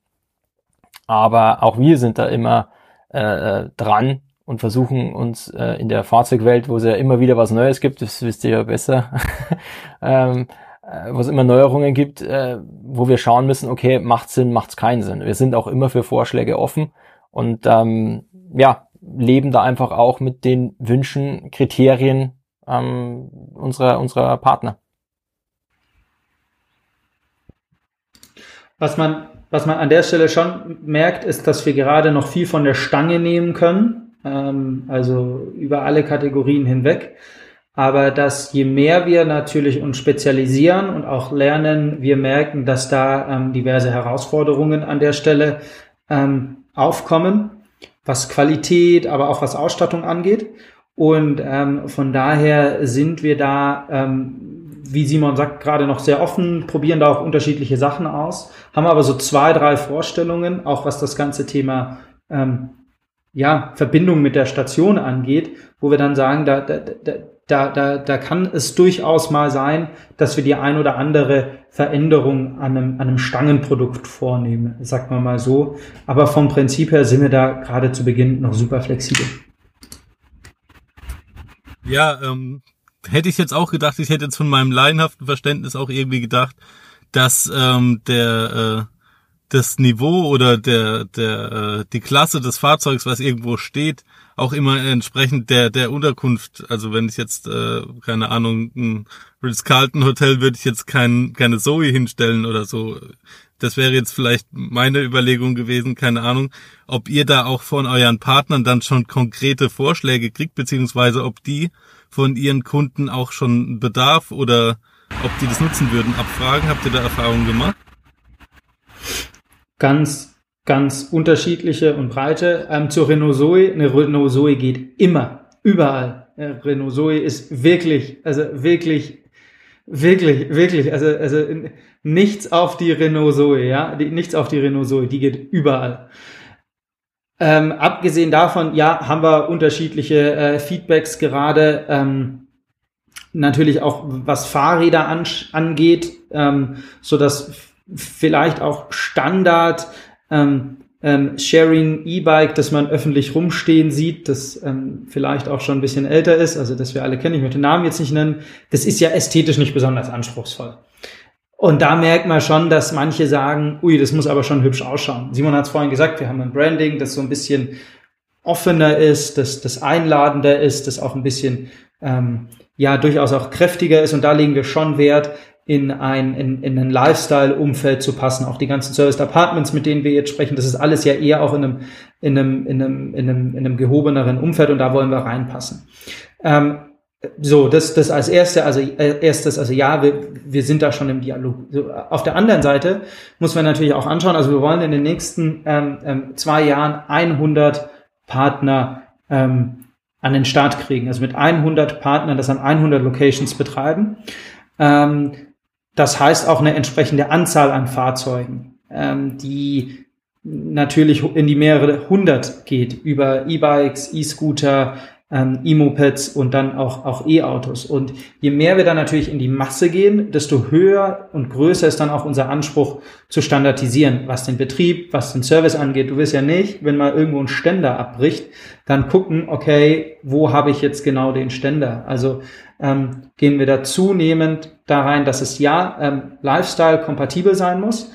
Aber auch wir sind da immer äh, äh dran, und versuchen uns äh, in der Fahrzeugwelt, wo es ja immer wieder was Neues gibt, das wisst ihr ja besser, ähm, äh, wo es immer Neuerungen gibt, äh, wo wir schauen müssen, okay, macht Sinn, macht es keinen Sinn. Wir sind auch immer für Vorschläge offen und ähm, ja, leben da einfach auch mit den Wünschen, Kriterien ähm, unserer, unserer Partner. Was man, was man an der Stelle schon merkt, ist, dass wir gerade noch viel von der Stange nehmen können ähm, also über alle Kategorien hinweg. aber dass je mehr wir natürlich uns spezialisieren und auch lernen, wir merken, dass da ähm, diverse Herausforderungen an der Stelle ähm, aufkommen, was Qualität, aber auch was Ausstattung angeht. Und ähm, von daher sind wir da, ähm, wie Simon sagt, gerade noch sehr offen, probieren da auch unterschiedliche Sachen aus, haben aber so zwei, drei Vorstellungen, auch was das ganze Thema ähm, ja, Verbindung mit der Station angeht, wo wir dann sagen, da, da, da, da, da, kann es durchaus mal sein, dass wir die ein oder andere Veränderung an einem, an einem Stangenprodukt vornehmen, sagt man mal so. Aber vom Prinzip her sind wir da gerade zu Beginn noch super flexibel. Ja, ähm, hätte ich jetzt auch gedacht, ich hätte jetzt von meinem laienhaften Verständnis auch irgendwie gedacht, dass ähm, der äh, das Niveau oder der der äh, die Klasse des Fahrzeugs, was irgendwo steht, auch immer entsprechend der der Unterkunft. Also wenn ich jetzt äh, keine Ahnung ein Ritz Carlton Hotel würde ich jetzt kein, keine Zoe hinstellen oder so. Das wäre jetzt vielleicht meine Überlegung gewesen, keine Ahnung, ob ihr da auch von euren Partnern dann schon konkrete Vorschläge kriegt, beziehungsweise ob die von ihren Kunden auch schon Bedarf oder ob die das nutzen würden, abfragen. Habt ihr da Erfahrungen gemacht? Ganz, ganz unterschiedliche und breite. Ähm, zur Renault Zoe, eine Renault Zoe geht immer, überall. Äh, Renault Zoe ist wirklich, also wirklich Wirklich, wirklich. Also, also nichts auf die Renault Zoe, ja. Die, nichts auf die Renault Zoe, die geht überall. Ähm, abgesehen davon, ja, haben wir unterschiedliche äh, Feedbacks gerade. Ähm, natürlich auch was Fahrräder an, angeht, ähm, so dass vielleicht auch Standard ähm, ähm, Sharing E-Bike, das man öffentlich rumstehen sieht, das ähm, vielleicht auch schon ein bisschen älter ist, also das wir alle kennen, ich möchte den Namen jetzt nicht nennen, das ist ja ästhetisch nicht besonders anspruchsvoll. Und da merkt man schon, dass manche sagen, ui, das muss aber schon hübsch ausschauen. Simon hat es vorhin gesagt, wir haben ein Branding, das so ein bisschen offener ist, das, das einladender ist, das auch ein bisschen ähm, ja durchaus auch kräftiger ist. Und da legen wir schon Wert, in ein, in, in ein Lifestyle-Umfeld zu passen. Auch die ganzen Service Apartments, mit denen wir jetzt sprechen, das ist alles ja eher auch in einem, in einem, in einem, in einem, in einem gehobeneren Umfeld und da wollen wir reinpassen. Ähm, so, das, das als erste, also äh, erstes, also ja, wir, wir sind da schon im Dialog. So, auf der anderen Seite muss man natürlich auch anschauen, also wir wollen in den nächsten ähm, ähm, zwei Jahren 100 Partner ähm, an den Start kriegen, also mit 100 Partnern das an 100 Locations betreiben. Ähm, das heißt auch eine entsprechende Anzahl an Fahrzeugen, ähm, die natürlich in die mehrere hundert geht, über E-Bikes, E-Scooter, ähm, E-Mopeds und dann auch, auch E-Autos. Und je mehr wir dann natürlich in die Masse gehen, desto höher und größer ist dann auch unser Anspruch zu standardisieren, was den Betrieb, was den Service angeht. Du wirst ja nicht, wenn mal irgendwo ein Ständer abbricht, dann gucken, okay, wo habe ich jetzt genau den Ständer? Also ähm, gehen wir da zunehmend da rein, dass es ja ähm, Lifestyle kompatibel sein muss,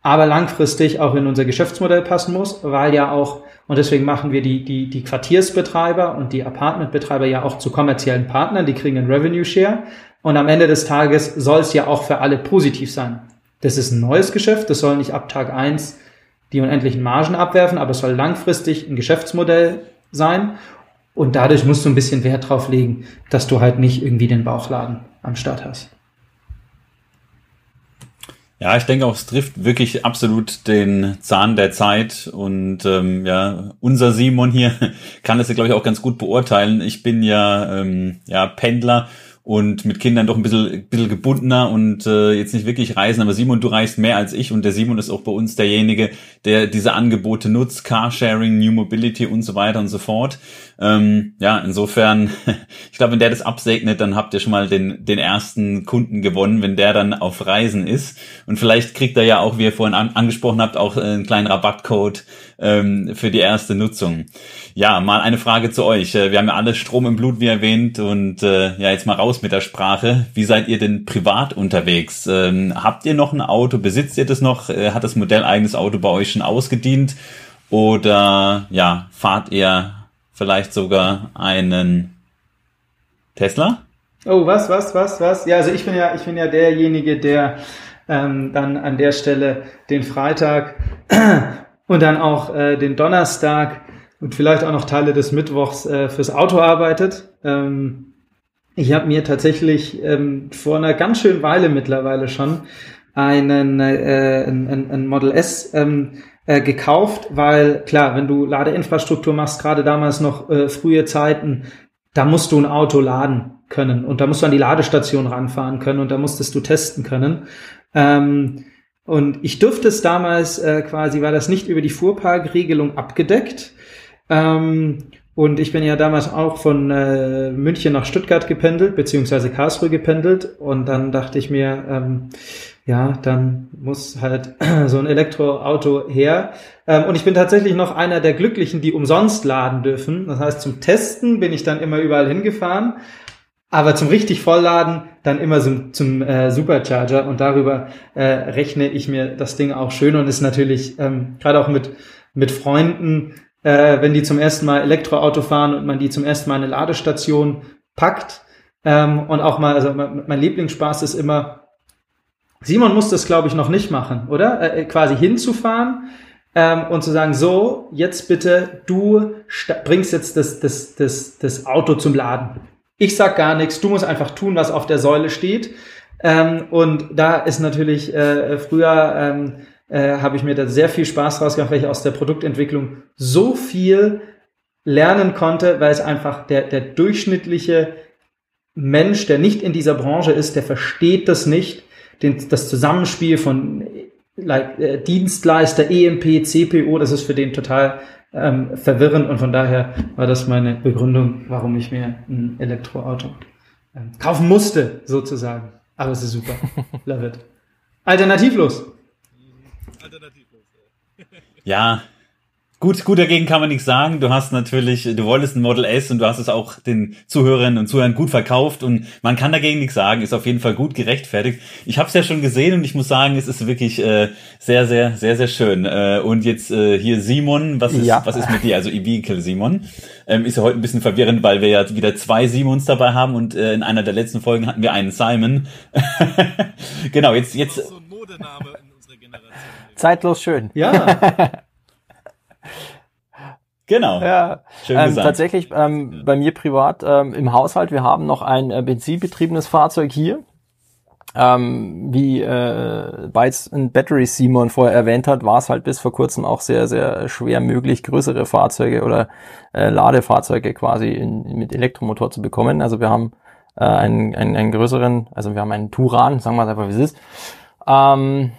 aber langfristig auch in unser Geschäftsmodell passen muss, weil ja auch und deswegen machen wir die, die, die Quartiersbetreiber und die Apartmentbetreiber ja auch zu kommerziellen Partnern, die kriegen einen Revenue Share. Und am Ende des Tages soll es ja auch für alle positiv sein. Das ist ein neues Geschäft, das soll nicht ab Tag eins die unendlichen Margen abwerfen, aber es soll langfristig ein Geschäftsmodell sein. Und dadurch musst du ein bisschen Wert drauf legen, dass du halt nicht irgendwie den Bauchladen am Start hast. Ja, ich denke auch, es trifft wirklich absolut den Zahn der Zeit und ähm, ja, unser Simon hier kann das ja, glaube ich, auch ganz gut beurteilen. Ich bin ja, ähm, ja Pendler und mit Kindern doch ein bisschen, bisschen gebundener und äh, jetzt nicht wirklich reisen. Aber Simon, du reist mehr als ich und der Simon ist auch bei uns derjenige, der diese Angebote nutzt, Carsharing, New Mobility und so weiter und so fort. Ähm, ja, insofern, ich glaube, wenn der das absegnet, dann habt ihr schon mal den, den ersten Kunden gewonnen, wenn der dann auf Reisen ist. Und vielleicht kriegt er ja auch, wie ihr vorhin an, angesprochen habt, auch einen kleinen Rabattcode ähm, für die erste Nutzung. Ja, mal eine Frage zu euch. Äh, wir haben ja alle Strom im Blut, wie erwähnt, und äh, ja, jetzt mal raus mit der Sprache. Wie seid ihr denn privat unterwegs? Ähm, habt ihr noch ein Auto? Besitzt ihr das noch? Äh, hat das Modell eigenes Auto bei euch schon ausgedient? Oder ja, fahrt ihr vielleicht sogar einen Tesla? Oh, was, was, was, was? Ja, also ich bin ja, ich bin ja derjenige, der ähm, dann an der Stelle den Freitag und dann auch äh, den Donnerstag und vielleicht auch noch Teile des Mittwochs äh, fürs Auto arbeitet. Ähm, Ich habe mir tatsächlich ähm, vor einer ganz schönen Weile mittlerweile schon einen äh, ein, ein Model S ähm, äh, gekauft, weil klar, wenn du Ladeinfrastruktur machst, gerade damals noch äh, frühe Zeiten, da musst du ein Auto laden können und da musst du an die Ladestation ranfahren können und da musstest du testen können. Ähm, und ich durfte es damals äh, quasi, war das nicht über die Fuhrparkregelung abgedeckt. Ähm, und ich bin ja damals auch von äh, München nach Stuttgart gependelt, beziehungsweise Karlsruhe gependelt. Und dann dachte ich mir, ähm, ja, dann muss halt so ein Elektroauto her. Ähm, und ich bin tatsächlich noch einer der Glücklichen, die umsonst laden dürfen. Das heißt, zum Testen bin ich dann immer überall hingefahren. Aber zum richtig Vollladen dann immer zum, zum äh, Supercharger und darüber äh, rechne ich mir das Ding auch schön und ist natürlich ähm, gerade auch mit, mit Freunden äh, wenn die zum ersten Mal Elektroauto fahren und man die zum ersten Mal eine Ladestation packt. Ähm, und auch mal, also mein Lieblingsspaß ist immer, Simon muss das, glaube ich, noch nicht machen, oder? Äh, äh quasi hinzufahren ähm, und zu sagen, so, jetzt bitte, du bringst jetzt das, das, das, das Auto zum Laden. Ich sag gar nichts, du musst einfach tun, was auf der Säule steht. Ähm, und da ist natürlich äh, früher ähm, äh, habe ich mir da sehr viel Spaß draus gemacht, weil ich aus der Produktentwicklung so viel lernen konnte, weil es einfach der, der durchschnittliche Mensch, der nicht in dieser Branche ist, der versteht das nicht, den, das Zusammenspiel von like, äh, Dienstleister, EMP, CPO, das ist für den total ähm, verwirrend und von daher war das meine Begründung, warum ich mir ein Elektroauto ähm, kaufen musste, sozusagen. Aber es ist super. Love it. Alternativlos alternativlos. Ja, Gut, gut dagegen kann man nichts sagen. Du hast natürlich, du wolltest ein Model S und du hast es auch den Zuhörerinnen und Zuhörern gut verkauft und man kann dagegen nichts sagen. Ist auf jeden Fall gut gerechtfertigt. Ich habe es ja schon gesehen und ich muss sagen, es ist wirklich äh, sehr, sehr, sehr, sehr schön. Äh, und jetzt äh, hier Simon, was ist, ja. was ist mit dir? Also E-Vehicle Simon ähm, ist ja heute ein bisschen verwirrend, weil wir ja wieder zwei Simons dabei haben und äh, in einer der letzten Folgen hatten wir einen Simon. genau, jetzt jetzt. So ein Modename Zeitlos schön. Ja. Genau. Ja, Schön ähm, tatsächlich ähm, bei mir privat ähm, im Haushalt, wir haben noch ein äh, benzinbetriebenes Fahrzeug hier. Ähm, wie äh, Bytes and Battery Simon vorher erwähnt hat, war es halt bis vor kurzem auch sehr, sehr schwer möglich, größere Fahrzeuge oder äh, Ladefahrzeuge quasi in, mit Elektromotor zu bekommen. Also wir haben äh, einen, einen, einen größeren, also wir haben einen Turan, sagen wir es einfach, wie es ist. Ähm,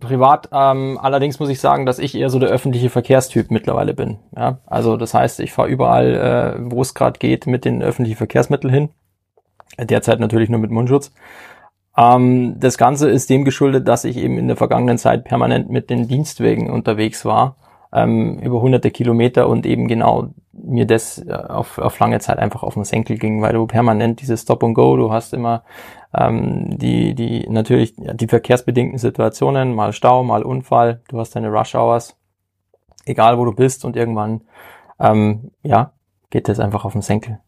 privat ähm, allerdings muss ich sagen, dass ich eher so der öffentliche Verkehrstyp mittlerweile bin. Ja? Also das heißt, ich fahre überall, äh, wo es gerade geht, mit den öffentlichen Verkehrsmitteln hin. Derzeit natürlich nur mit Mundschutz. Ähm, das Ganze ist dem geschuldet, dass ich eben in der vergangenen Zeit permanent mit den Dienstwegen unterwegs war, ähm, über hunderte Kilometer und eben genau mir das äh, auf, auf lange Zeit einfach auf den Senkel ging, weil du permanent dieses Stop and Go, du hast immer ähm, die, die natürlich die verkehrsbedingten Situationen, mal Stau, mal Unfall, du hast deine Rush Hours, egal wo du bist und irgendwann, ähm, ja, geht das einfach auf den Senkel.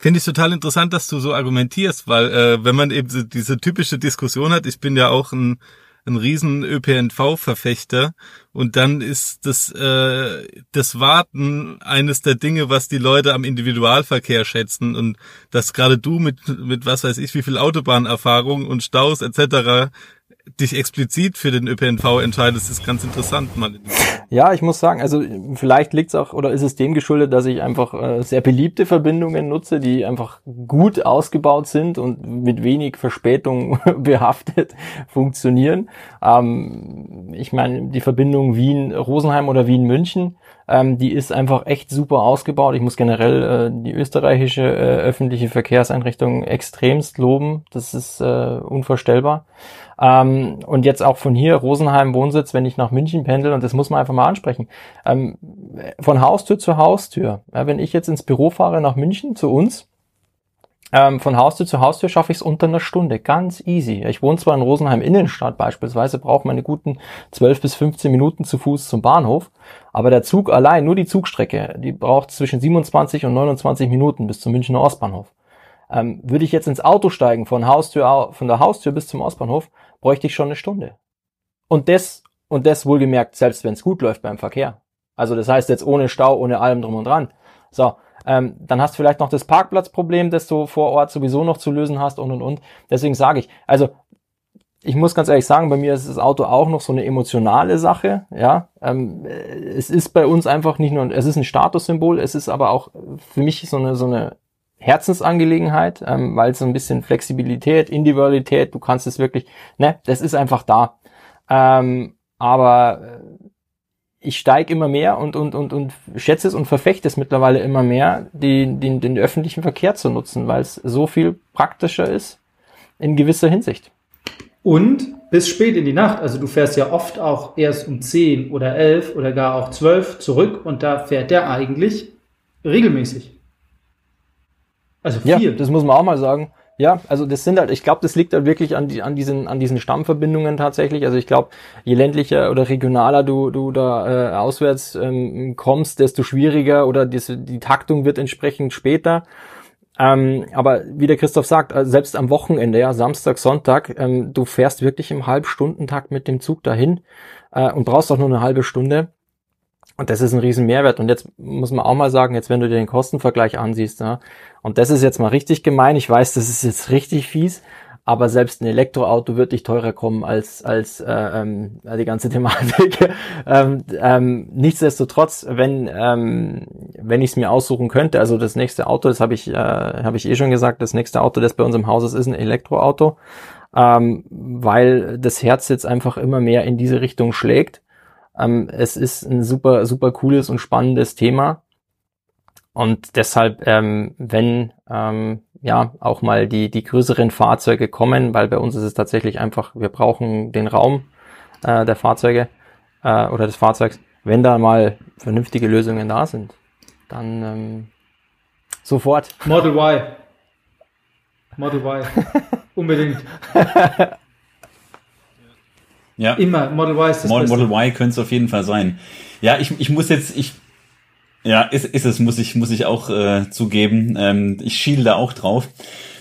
Finde ich total interessant, dass du so argumentierst, weil äh, wenn man eben so diese typische Diskussion hat, ich bin ja auch ein ein riesen ÖPNV-Verfechter und dann ist das, äh, das Warten eines der Dinge, was die Leute am Individualverkehr schätzen und dass gerade du mit, mit was weiß ich, wie viel Autobahnerfahrung und Staus etc dich explizit für den ÖPNV entscheidest, ist ganz interessant mal. Ja, ich muss sagen, also vielleicht liegt es auch oder ist es dem geschuldet, dass ich einfach äh, sehr beliebte Verbindungen nutze, die einfach gut ausgebaut sind und mit wenig Verspätung behaftet funktionieren. Ähm, ich meine, die Verbindung Wien-Rosenheim oder Wien-München, ähm, die ist einfach echt super ausgebaut. Ich muss generell äh, die österreichische äh, öffentliche Verkehrseinrichtung extremst loben. Das ist äh, unvorstellbar. Ähm, und jetzt auch von hier, Rosenheim Wohnsitz, wenn ich nach München pendel, und das muss man einfach mal ansprechen, ähm, von Haustür zu Haustür. Ja, wenn ich jetzt ins Büro fahre nach München zu uns, ähm, von Haustür zu Haustür schaffe ich es unter einer Stunde. Ganz easy. Ich wohne zwar in Rosenheim Innenstadt beispielsweise, brauche meine guten 12 bis 15 Minuten zu Fuß zum Bahnhof, aber der Zug allein, nur die Zugstrecke, die braucht zwischen 27 und 29 Minuten bis zum Münchner Ostbahnhof. Ähm, würde ich jetzt ins Auto steigen von Haustür, von der Haustür bis zum Ostbahnhof, bräuchte ich schon eine Stunde. Und das, und das wohlgemerkt, selbst wenn es gut läuft beim Verkehr. Also das heißt jetzt ohne Stau, ohne allem drum und dran. So, Ähm, dann hast du vielleicht noch das Parkplatzproblem, das du vor Ort sowieso noch zu lösen hast und und und. Deswegen sage ich, also ich muss ganz ehrlich sagen, bei mir ist das Auto auch noch so eine emotionale Sache. Ja, ähm, es ist bei uns einfach nicht nur, es ist ein Statussymbol, es ist aber auch für mich so eine so eine Herzensangelegenheit, ähm, weil so ein bisschen Flexibilität, Individualität, du kannst es wirklich, ne, das ist einfach da. Ähm, aber äh, ich steige immer mehr und, und, und, und schätze es und verfechte es mittlerweile immer mehr, die, den, den öffentlichen Verkehr zu nutzen, weil es so viel praktischer ist in gewisser Hinsicht. Und bis spät in die Nacht. Also du fährst ja oft auch erst um 10 oder 11 oder gar auch 12 zurück und da fährt der eigentlich regelmäßig. Also viel. Ja, das muss man auch mal sagen. Ja, also das sind halt, ich glaube, das liegt halt wirklich an, die, an, diesen, an diesen Stammverbindungen tatsächlich. Also ich glaube, je ländlicher oder regionaler du, du da äh, auswärts ähm, kommst, desto schwieriger oder die, die Taktung wird entsprechend später. Ähm, aber wie der Christoph sagt, also selbst am Wochenende, ja, Samstag, Sonntag, ähm, du fährst wirklich im Halbstundentakt mit dem Zug dahin äh, und brauchst auch nur eine halbe Stunde. Und das ist ein riesen Mehrwert. Und jetzt muss man auch mal sagen, jetzt wenn du dir den Kostenvergleich ansiehst, ja, und das ist jetzt mal richtig gemein, ich weiß, das ist jetzt richtig fies, aber selbst ein Elektroauto wird nicht teurer kommen als als äh, ähm, die ganze Thematik. ähm, ähm, nichtsdestotrotz, wenn ähm, wenn ich es mir aussuchen könnte, also das nächste Auto, das habe ich äh, habe ich eh schon gesagt, das nächste Auto, das bei uns im Haus ist, ist ein Elektroauto, ähm, weil das Herz jetzt einfach immer mehr in diese Richtung schlägt. Ähm, es ist ein super super cooles und spannendes Thema und deshalb, ähm, wenn ähm, ja auch mal die, die größeren Fahrzeuge kommen, weil bei uns ist es tatsächlich einfach, wir brauchen den Raum äh, der Fahrzeuge äh, oder des Fahrzeugs. Wenn da mal vernünftige Lösungen da sind, dann ähm, sofort. Model Y. Model Y. Unbedingt. ja. Immer. Model Y ist das Model, Model Y könnte es auf jeden Fall sein. Ja, ich, ich muss jetzt, ich ja, ist, ist es, muss ich, muss ich auch äh, zugeben. Ähm, ich schiele da auch drauf.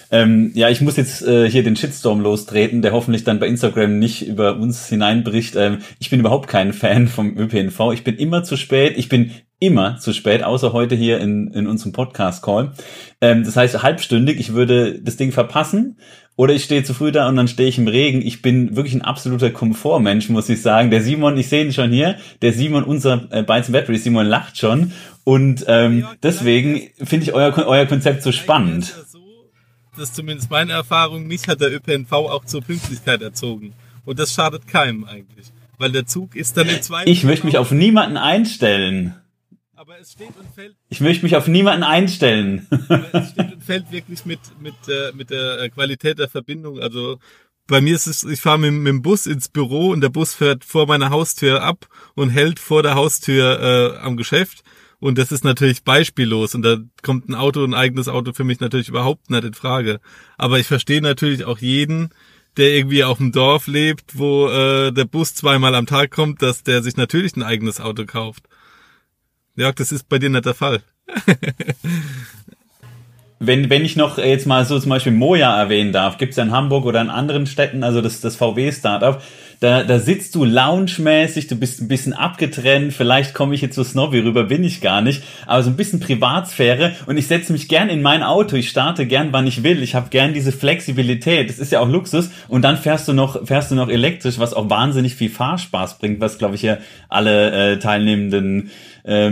Ähm, ja, ich muss jetzt äh, hier den Shitstorm lostreten, der hoffentlich dann bei Instagram nicht über uns hineinbricht. Ähm, ich bin überhaupt kein Fan vom ÖPNV. Ich bin immer zu spät. Ich bin immer zu spät, außer heute hier in, in unserem Podcast-Call. Ähm, das heißt, halbstündig, ich würde das Ding verpassen oder ich stehe zu früh da und dann stehe ich im Regen. Ich bin wirklich ein absoluter Komfortmensch, muss ich sagen. Der Simon, ich sehe ihn schon hier, der Simon, unser äh, Bytes Battery, Simon lacht schon. Und ähm, deswegen finde ich euer, euer Konzept so spannend. Das ist zumindest meine Erfahrung. Mich hat der ÖPNV auch zur Pünktlichkeit erzogen. Und das schadet keinem eigentlich. Weil der Zug ist dann in zwei... Ich möchte mich auf niemanden einstellen. Aber es steht und fällt. Ich möchte mich auf niemanden einstellen. Aber es steht und fällt wirklich mit, mit, äh, mit der äh, Qualität der Verbindung. Also bei mir ist es, ich fahre mit, mit dem Bus ins Büro und der Bus fährt vor meiner Haustür ab und hält vor der Haustür äh, am Geschäft. Und das ist natürlich beispiellos und da kommt ein Auto, ein eigenes Auto für mich natürlich überhaupt nicht in Frage. Aber ich verstehe natürlich auch jeden, der irgendwie auf dem Dorf lebt, wo äh, der Bus zweimal am Tag kommt, dass der sich natürlich ein eigenes Auto kauft. Ja, das ist bei dir nicht der Fall. wenn, wenn ich noch jetzt mal so zum Beispiel Moja erwähnen darf, gibt es ja in Hamburg oder in anderen Städten, also das, das VW-Startup, da, da sitzt du loungemäßig, du bist ein bisschen abgetrennt, vielleicht komme ich jetzt so snobby rüber, bin ich gar nicht, aber so ein bisschen Privatsphäre und ich setze mich gern in mein Auto, ich starte gern, wann ich will, ich habe gern diese Flexibilität, das ist ja auch Luxus und dann fährst du noch, fährst du noch elektrisch, was auch wahnsinnig viel Fahrspaß bringt, was glaube ich ja alle äh, Teilnehmenden äh,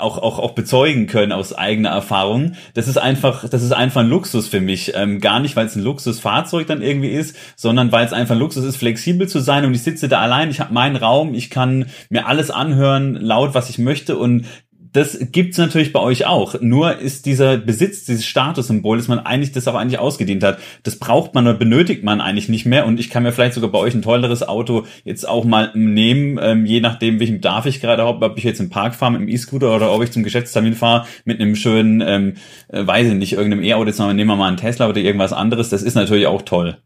auch, auch, auch bezeugen können aus eigener Erfahrung. Das ist einfach, das ist einfach ein Luxus für mich. Ähm, gar nicht, weil es ein Luxusfahrzeug dann irgendwie ist, sondern weil es einfach ein Luxus ist, flexibel zu sein und ich sitze da allein, ich habe meinen Raum, ich kann mir alles anhören, laut, was ich möchte und das gibt's natürlich bei euch auch. Nur ist dieser Besitz, dieses Statussymbol, dass man eigentlich das auch eigentlich ausgedient hat. Das braucht man oder benötigt man eigentlich nicht mehr. Und ich kann mir vielleicht sogar bei euch ein tolleres Auto jetzt auch mal nehmen, ähm, je nachdem, welchem Darf ich gerade habe, ob ich jetzt im Park fahre mit dem E-Scooter oder ob ich zum Geschäftstermin fahre mit einem schönen, ähm, äh, weiß ich nicht, irgendeinem E-Auto, jetzt nehmen wir mal einen Tesla oder irgendwas anderes. Das ist natürlich auch toll.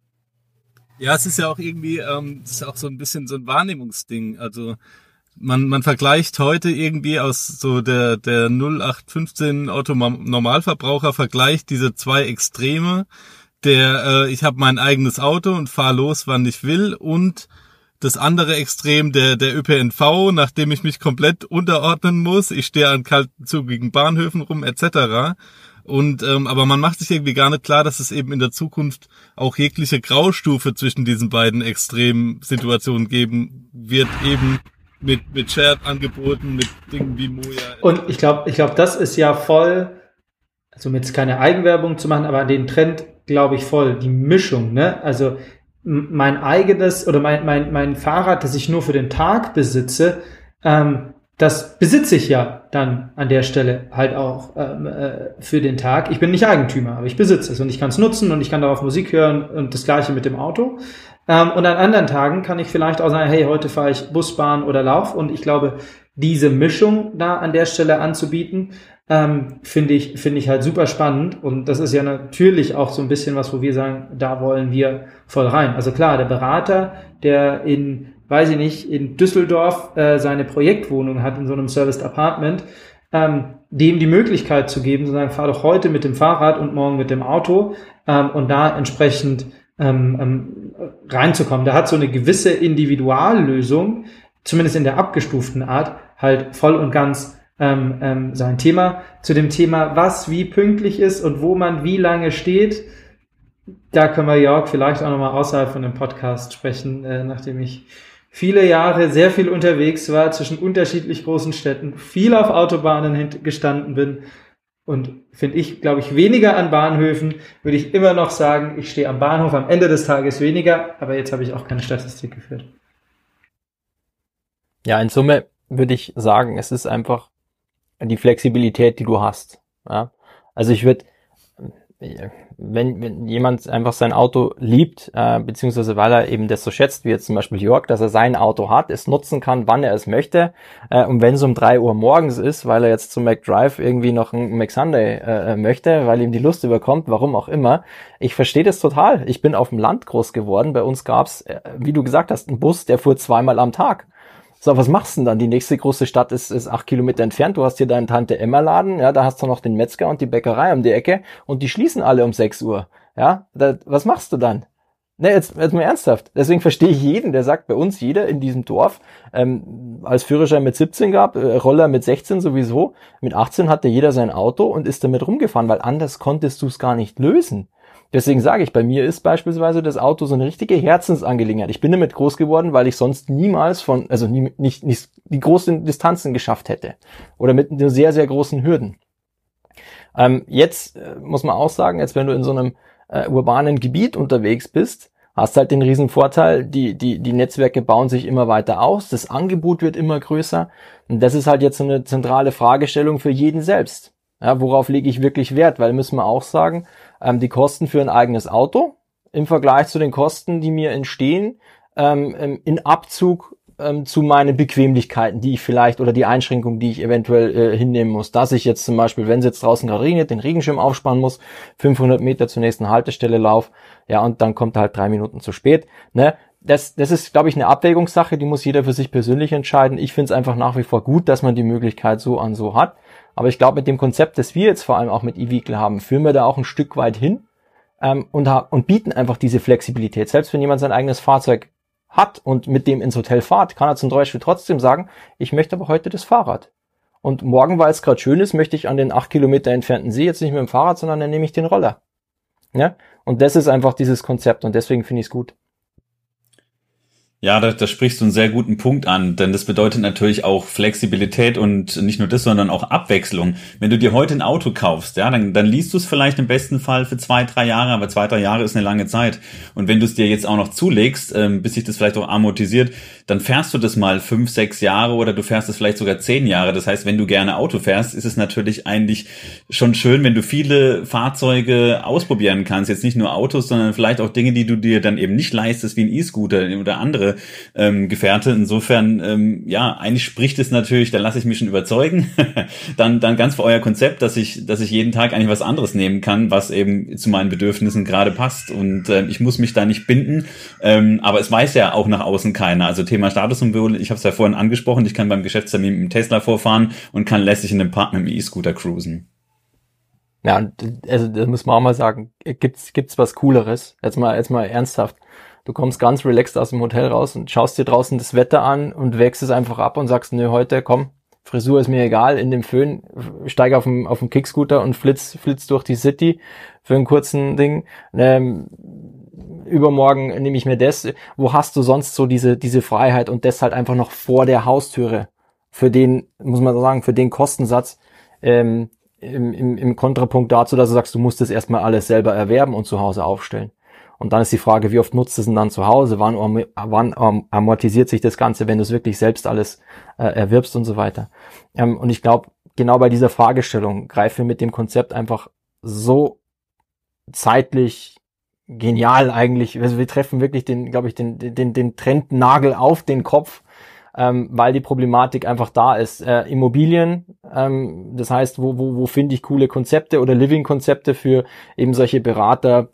Ja, es ist ja auch irgendwie, ähm, das ist auch so ein bisschen so ein Wahrnehmungsding. Also man, man vergleicht heute irgendwie aus so der, der 0815 Auto Normalverbraucher vergleicht diese zwei Extreme, der äh, ich habe mein eigenes Auto und fahre los, wann ich will und das andere Extrem der, der ÖPNV, nachdem ich mich komplett unterordnen muss. Ich stehe an kalten, zugigen Bahnhöfen rum, etc. Und ähm, aber man macht sich irgendwie gar nicht klar, dass es eben in der Zukunft auch jegliche Graustufe zwischen diesen beiden Extremsituationen geben wird, eben mit mit Shared-Angeboten, mit Dingen wie Moja. Und ich glaube, ich glaube, das ist ja voll, also mit keine Eigenwerbung zu machen, aber den Trend glaube ich voll, die Mischung, ne? Also mein eigenes oder mein, mein, mein Fahrrad, das ich nur für den Tag besitze, ähm, das besitze ich ja dann an der Stelle halt auch ähm, äh, für den Tag. Ich bin nicht Eigentümer, aber ich besitze es und ich kann es nutzen und ich kann darauf Musik hören und das gleiche mit dem Auto. Ähm, und an anderen Tagen kann ich vielleicht auch sagen, hey, heute fahre ich Bus, Bahn oder Lauf und ich glaube, diese Mischung da an der Stelle anzubieten, ähm, finde ich, finde ich halt super spannend. Und das ist ja natürlich auch so ein bisschen was, wo wir sagen, da wollen wir voll rein. Also klar, der Berater, der in weiß ich nicht, in Düsseldorf äh, seine Projektwohnung hat, in so einem Serviced Apartment, ähm, dem die Möglichkeit zu geben, zu sagen, fahr doch heute mit dem Fahrrad und morgen mit dem Auto ähm, und da entsprechend ähm, ähm, reinzukommen. Da hat so eine gewisse Individuallösung, zumindest in der abgestuften Art, halt voll und ganz ähm, ähm, sein Thema. Zu dem Thema, was wie pünktlich ist und wo man wie lange steht, da können wir Jörg vielleicht auch nochmal außerhalb von dem Podcast sprechen, äh, nachdem ich viele Jahre sehr viel unterwegs war, zwischen unterschiedlich großen Städten, viel auf Autobahnen gestanden bin und finde ich, glaube ich, weniger an Bahnhöfen, würde ich immer noch sagen, ich stehe am Bahnhof am Ende des Tages weniger, aber jetzt habe ich auch keine Statistik geführt. Ja, in Summe würde ich sagen, es ist einfach die Flexibilität, die du hast. Ja? Also ich würde wenn, wenn jemand einfach sein Auto liebt, äh, beziehungsweise weil er eben das so schätzt, wie jetzt zum Beispiel Jörg, dass er sein Auto hat, es nutzen kann, wann er es möchte, äh, und wenn es um drei Uhr morgens ist, weil er jetzt zum McDrive irgendwie noch ein McSunday äh, äh, möchte, weil ihm die Lust überkommt, warum auch immer, ich verstehe das total. Ich bin auf dem Land groß geworden, bei uns gab's, äh, wie du gesagt hast, einen Bus, der fuhr zweimal am Tag. So, was machst du denn dann? Die nächste große Stadt ist, ist acht Kilometer entfernt. Du hast hier deinen Tante Emma Laden, ja, da hast du noch den Metzger und die Bäckerei um die Ecke und die schließen alle um sechs Uhr. Ja, da, was machst du dann? Ne, jetzt, jetzt mal ernsthaft. Deswegen verstehe ich jeden, der sagt, bei uns jeder in diesem Dorf, ähm, als Führerschein mit 17 gab, äh, Roller mit 16 sowieso, mit 18 hatte jeder sein Auto und ist damit rumgefahren, weil anders konntest du es gar nicht lösen. Deswegen sage ich, bei mir ist beispielsweise das Auto so eine richtige Herzensangelegenheit. Ich bin damit groß geworden, weil ich sonst niemals von, also nie, nicht, nicht die großen Distanzen geschafft hätte. Oder mit sehr, sehr großen Hürden. Ähm, jetzt äh, muss man auch sagen, jetzt wenn du in so einem äh, urbanen Gebiet unterwegs bist, hast halt den riesen Vorteil, die, die, die Netzwerke bauen sich immer weiter aus, das Angebot wird immer größer. Und das ist halt jetzt so eine zentrale Fragestellung für jeden selbst. Ja, worauf lege ich wirklich Wert? Weil müssen wir auch sagen, ähm, die Kosten für ein eigenes Auto im Vergleich zu den Kosten, die mir entstehen, ähm, in Abzug ähm, zu meinen Bequemlichkeiten, die ich vielleicht oder die Einschränkungen, die ich eventuell äh, hinnehmen muss. Dass ich jetzt zum Beispiel, wenn es jetzt draußen gerade regnet, den Regenschirm aufspannen muss, 500 Meter zur nächsten Haltestelle lauf, ja, und dann kommt halt drei Minuten zu spät. Ne? Das, das ist, glaube ich, eine Abwägungssache, die muss jeder für sich persönlich entscheiden. Ich finde es einfach nach wie vor gut, dass man die Möglichkeit so an so hat. Aber ich glaube, mit dem Konzept, das wir jetzt vor allem auch mit E-Vehicle haben, führen wir da auch ein Stück weit hin ähm, und, und bieten einfach diese Flexibilität. Selbst wenn jemand sein eigenes Fahrzeug hat und mit dem ins Hotel fahrt, kann er zum Beispiel trotzdem sagen, ich möchte aber heute das Fahrrad. Und morgen, weil es gerade schön ist, möchte ich an den acht Kilometer entfernten See jetzt nicht mit dem Fahrrad, sondern dann nehme ich den Roller. Ja? Und das ist einfach dieses Konzept und deswegen finde ich es gut. Ja, da, da sprichst du einen sehr guten Punkt an, denn das bedeutet natürlich auch Flexibilität und nicht nur das, sondern auch Abwechslung. Wenn du dir heute ein Auto kaufst, ja, dann, dann liest du es vielleicht im besten Fall für zwei, drei Jahre, aber zwei, drei Jahre ist eine lange Zeit. Und wenn du es dir jetzt auch noch zulegst, ähm, bis sich das vielleicht auch amortisiert, dann fährst du das mal fünf, sechs Jahre oder du fährst es vielleicht sogar zehn Jahre. Das heißt, wenn du gerne Auto fährst, ist es natürlich eigentlich schon schön, wenn du viele Fahrzeuge ausprobieren kannst. Jetzt nicht nur Autos, sondern vielleicht auch Dinge, die du dir dann eben nicht leistest, wie ein E-Scooter oder andere ähm, Gefährte. Insofern, ähm, ja, eigentlich spricht es natürlich, da lasse ich mich schon überzeugen, dann, dann ganz für euer Konzept, dass ich, dass ich jeden Tag eigentlich was anderes nehmen kann, was eben zu meinen Bedürfnissen gerade passt. Und äh, ich muss mich da nicht binden. Ähm, aber es weiß ja auch nach außen keiner. Also Thema Statussymbol, ich habe es ja vorhin angesprochen, ich kann beim Geschäftstermin mit dem Tesla vorfahren und kann lässig in einem mit dem E-Scooter cruisen. Ja, also das muss man auch mal sagen, gibt's gibt's was Cooleres? Jetzt mal jetzt mal ernsthaft Du kommst ganz relaxed aus dem Hotel raus und schaust dir draußen das Wetter an und wächst es einfach ab und sagst, nö, heute, komm, Frisur ist mir egal, in dem Föhn, steig auf dem, auf dem Kickscooter und flitz, flitz durch die City für einen kurzen Ding. Ähm, übermorgen nehme ich mir das. Wo hast du sonst so diese, diese Freiheit und das halt einfach noch vor der Haustüre? Für den, muss man sagen, für den Kostensatz, ähm, im, im, im Kontrapunkt dazu, dass du sagst, du musst das erstmal alles selber erwerben und zu Hause aufstellen. Und dann ist die Frage, wie oft nutzt es denn dann zu Hause? Wann, wann amortisiert sich das Ganze, wenn du es wirklich selbst alles äh, erwirbst und so weiter? Ähm, und ich glaube, genau bei dieser Fragestellung greifen wir mit dem Konzept einfach so zeitlich genial eigentlich. Also wir treffen wirklich den, glaube ich, den, den, den Trendnagel auf den Kopf, ähm, weil die Problematik einfach da ist. Äh, Immobilien, ähm, das heißt, wo, wo, wo finde ich coole Konzepte oder Living-Konzepte für eben solche Berater,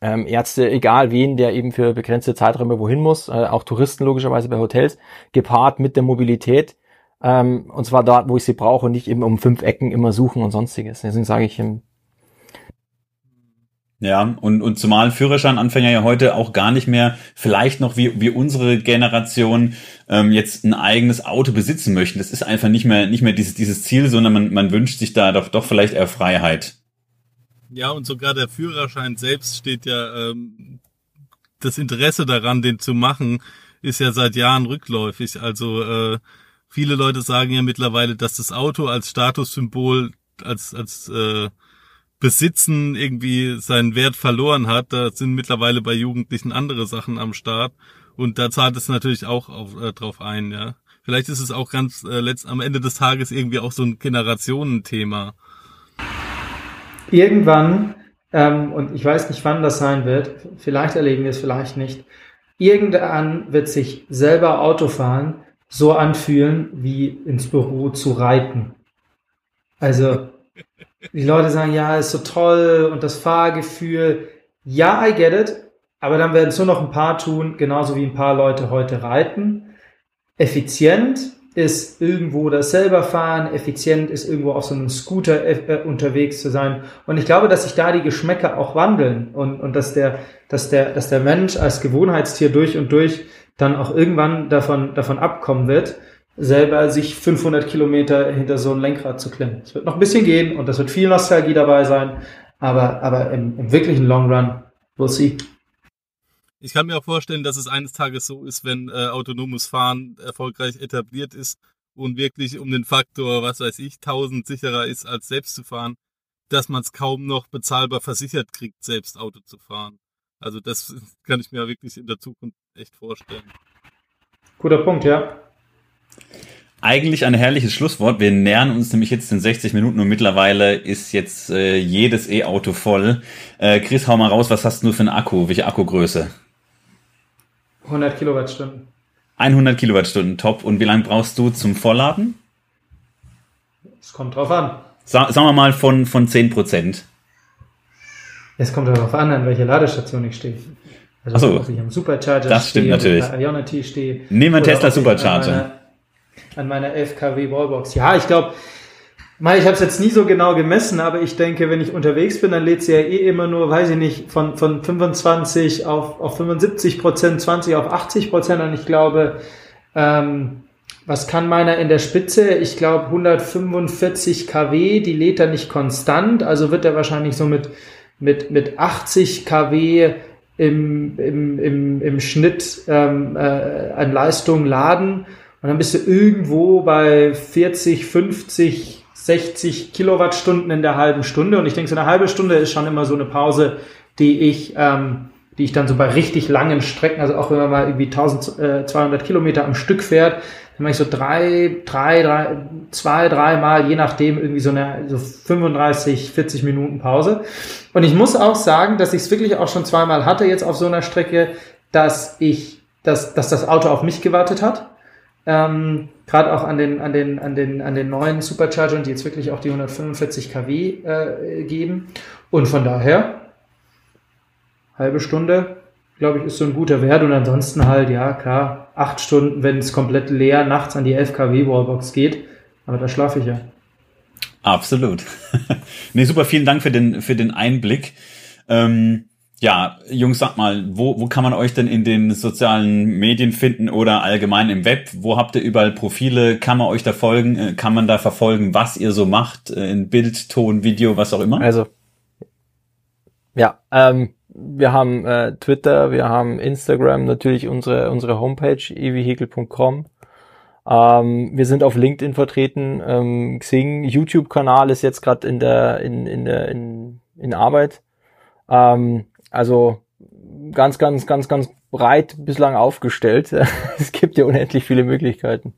ähm, Ärzte, egal wen, der eben für begrenzte Zeiträume wohin muss, äh, auch Touristen logischerweise bei Hotels, gepaart mit der Mobilität. Ähm, und zwar dort, wo ich sie brauche und nicht eben um fünf Ecken immer suchen und sonstiges. Deswegen sage ich, ähm, ja, und, und zumal Führerscheinanfänger ja heute auch gar nicht mehr, vielleicht noch wie, wie unsere Generation, ähm, jetzt ein eigenes Auto besitzen möchten. Das ist einfach nicht mehr, nicht mehr dieses, dieses Ziel, sondern man, man wünscht sich da doch, doch vielleicht eher Freiheit. Ja, und sogar der Führerschein selbst steht ja, ähm, das Interesse daran, den zu machen, ist ja seit Jahren rückläufig. Also äh, viele Leute sagen ja mittlerweile, dass das Auto als Statussymbol, als, als äh, Besitzen irgendwie seinen Wert verloren hat. Da sind mittlerweile bei Jugendlichen andere Sachen am Start. Und da zahlt es natürlich auch auf, äh, drauf ein, ja. Vielleicht ist es auch ganz äh, letzt, am Ende des Tages irgendwie auch so ein Generationenthema. Irgendwann, ähm, und ich weiß nicht, wann das sein wird, vielleicht erleben wir es, vielleicht nicht, irgendwann wird sich selber Autofahren so anfühlen, wie ins Büro zu reiten. Also die Leute sagen, ja, ist so toll und das Fahrgefühl. Ja, I get it. Aber dann werden es nur noch ein paar tun, genauso wie ein paar Leute heute reiten. Effizient ist irgendwo das selber fahren, effizient ist irgendwo auf so einem Scooter äh, unterwegs zu sein. Und ich glaube, dass sich da die Geschmäcker auch wandeln und, und dass der, dass der, dass der Mensch als Gewohnheitstier durch und durch dann auch irgendwann davon, davon abkommen wird, selber sich 500 Kilometer hinter so ein Lenkrad zu klemmen. Es wird noch ein bisschen gehen und das wird viel Nostalgie dabei sein, aber, aber im, im wirklichen Long Run, we'll see. Ich kann mir auch vorstellen, dass es eines Tages so ist, wenn äh, autonomes Fahren erfolgreich etabliert ist und wirklich um den Faktor, was weiß ich, 1000 sicherer ist, als selbst zu fahren, dass man es kaum noch bezahlbar versichert kriegt, selbst Auto zu fahren. Also das kann ich mir wirklich in der Zukunft echt vorstellen. Guter Punkt, ja. Eigentlich ein herrliches Schlusswort. Wir nähern uns nämlich jetzt in 60 Minuten und mittlerweile ist jetzt äh, jedes E-Auto voll. Äh, Chris, hau mal raus, was hast du für einen Akku? Welche Akkugröße? 100 Kilowattstunden. 100 Kilowattstunden, top. Und wie lange brauchst du zum Vollladen? Es kommt drauf an. Sa sagen wir mal von, von 10 Prozent. Es kommt darauf an, an welcher Ladestation ich stehe. Also, Ach so, ob ich am Supercharger das stimmt stehe, natürlich. Bei Ionity stehe. Nehmen wir Tesla Supercharger. An meiner, an meiner 11 kW Wallbox. Ja, ich glaube, ich habe es jetzt nie so genau gemessen, aber ich denke, wenn ich unterwegs bin, dann lädt sie ja eh immer nur, weiß ich nicht, von, von 25 auf, auf 75 Prozent, 20 auf 80 Prozent. Und ich glaube, ähm, was kann meiner in der Spitze? Ich glaube 145 kW, die lädt er nicht konstant, also wird er wahrscheinlich so mit, mit, mit 80 kW im, im, im, im Schnitt ähm, äh, an Leistung laden. Und dann bist du irgendwo bei 40, 50, 60 Kilowattstunden in der halben Stunde. Und ich denke, so eine halbe Stunde ist schon immer so eine Pause, die ich, ähm, die ich dann so bei richtig langen Strecken, also auch wenn man mal irgendwie 1200 Kilometer am Stück fährt, dann mache ich so drei, drei, drei, zwei, dreimal, je nachdem, irgendwie so eine so 35, 40 Minuten Pause. Und ich muss auch sagen, dass ich es wirklich auch schon zweimal hatte jetzt auf so einer Strecke, dass ich, dass, dass das Auto auf mich gewartet hat. Ähm, Gerade auch an den, an, den, an, den, an den neuen Superchargern, die jetzt wirklich auch die 145 kW äh, geben. Und von daher, halbe Stunde, glaube ich, ist so ein guter Wert. Und ansonsten halt, ja, klar, acht Stunden, wenn es komplett leer nachts an die 11 kW Wallbox geht. Aber da schlafe ich ja. Absolut. nee, super, vielen Dank für den, für den Einblick. Ähm, Ja, Jungs, sag mal, wo, wo kann man euch denn in den sozialen Medien finden oder allgemein im Web? Wo habt ihr überall Profile? Kann man euch da folgen? Äh, kann man da verfolgen, was ihr so macht? Äh, in Bild, Ton, Video, was auch immer? Also, ja, ähm, wir haben äh, Twitter, wir haben Instagram, natürlich unsere, unsere Homepage evehikel.com. Ähm, wir sind auf LinkedIn vertreten, ähm, Xing, YouTube-Kanal ist jetzt gerade in der, in, in der, in, in Arbeit. Ähm, also ganz, ganz, ganz, ganz breit bislang aufgestellt. es gibt ja unendlich viele Möglichkeiten.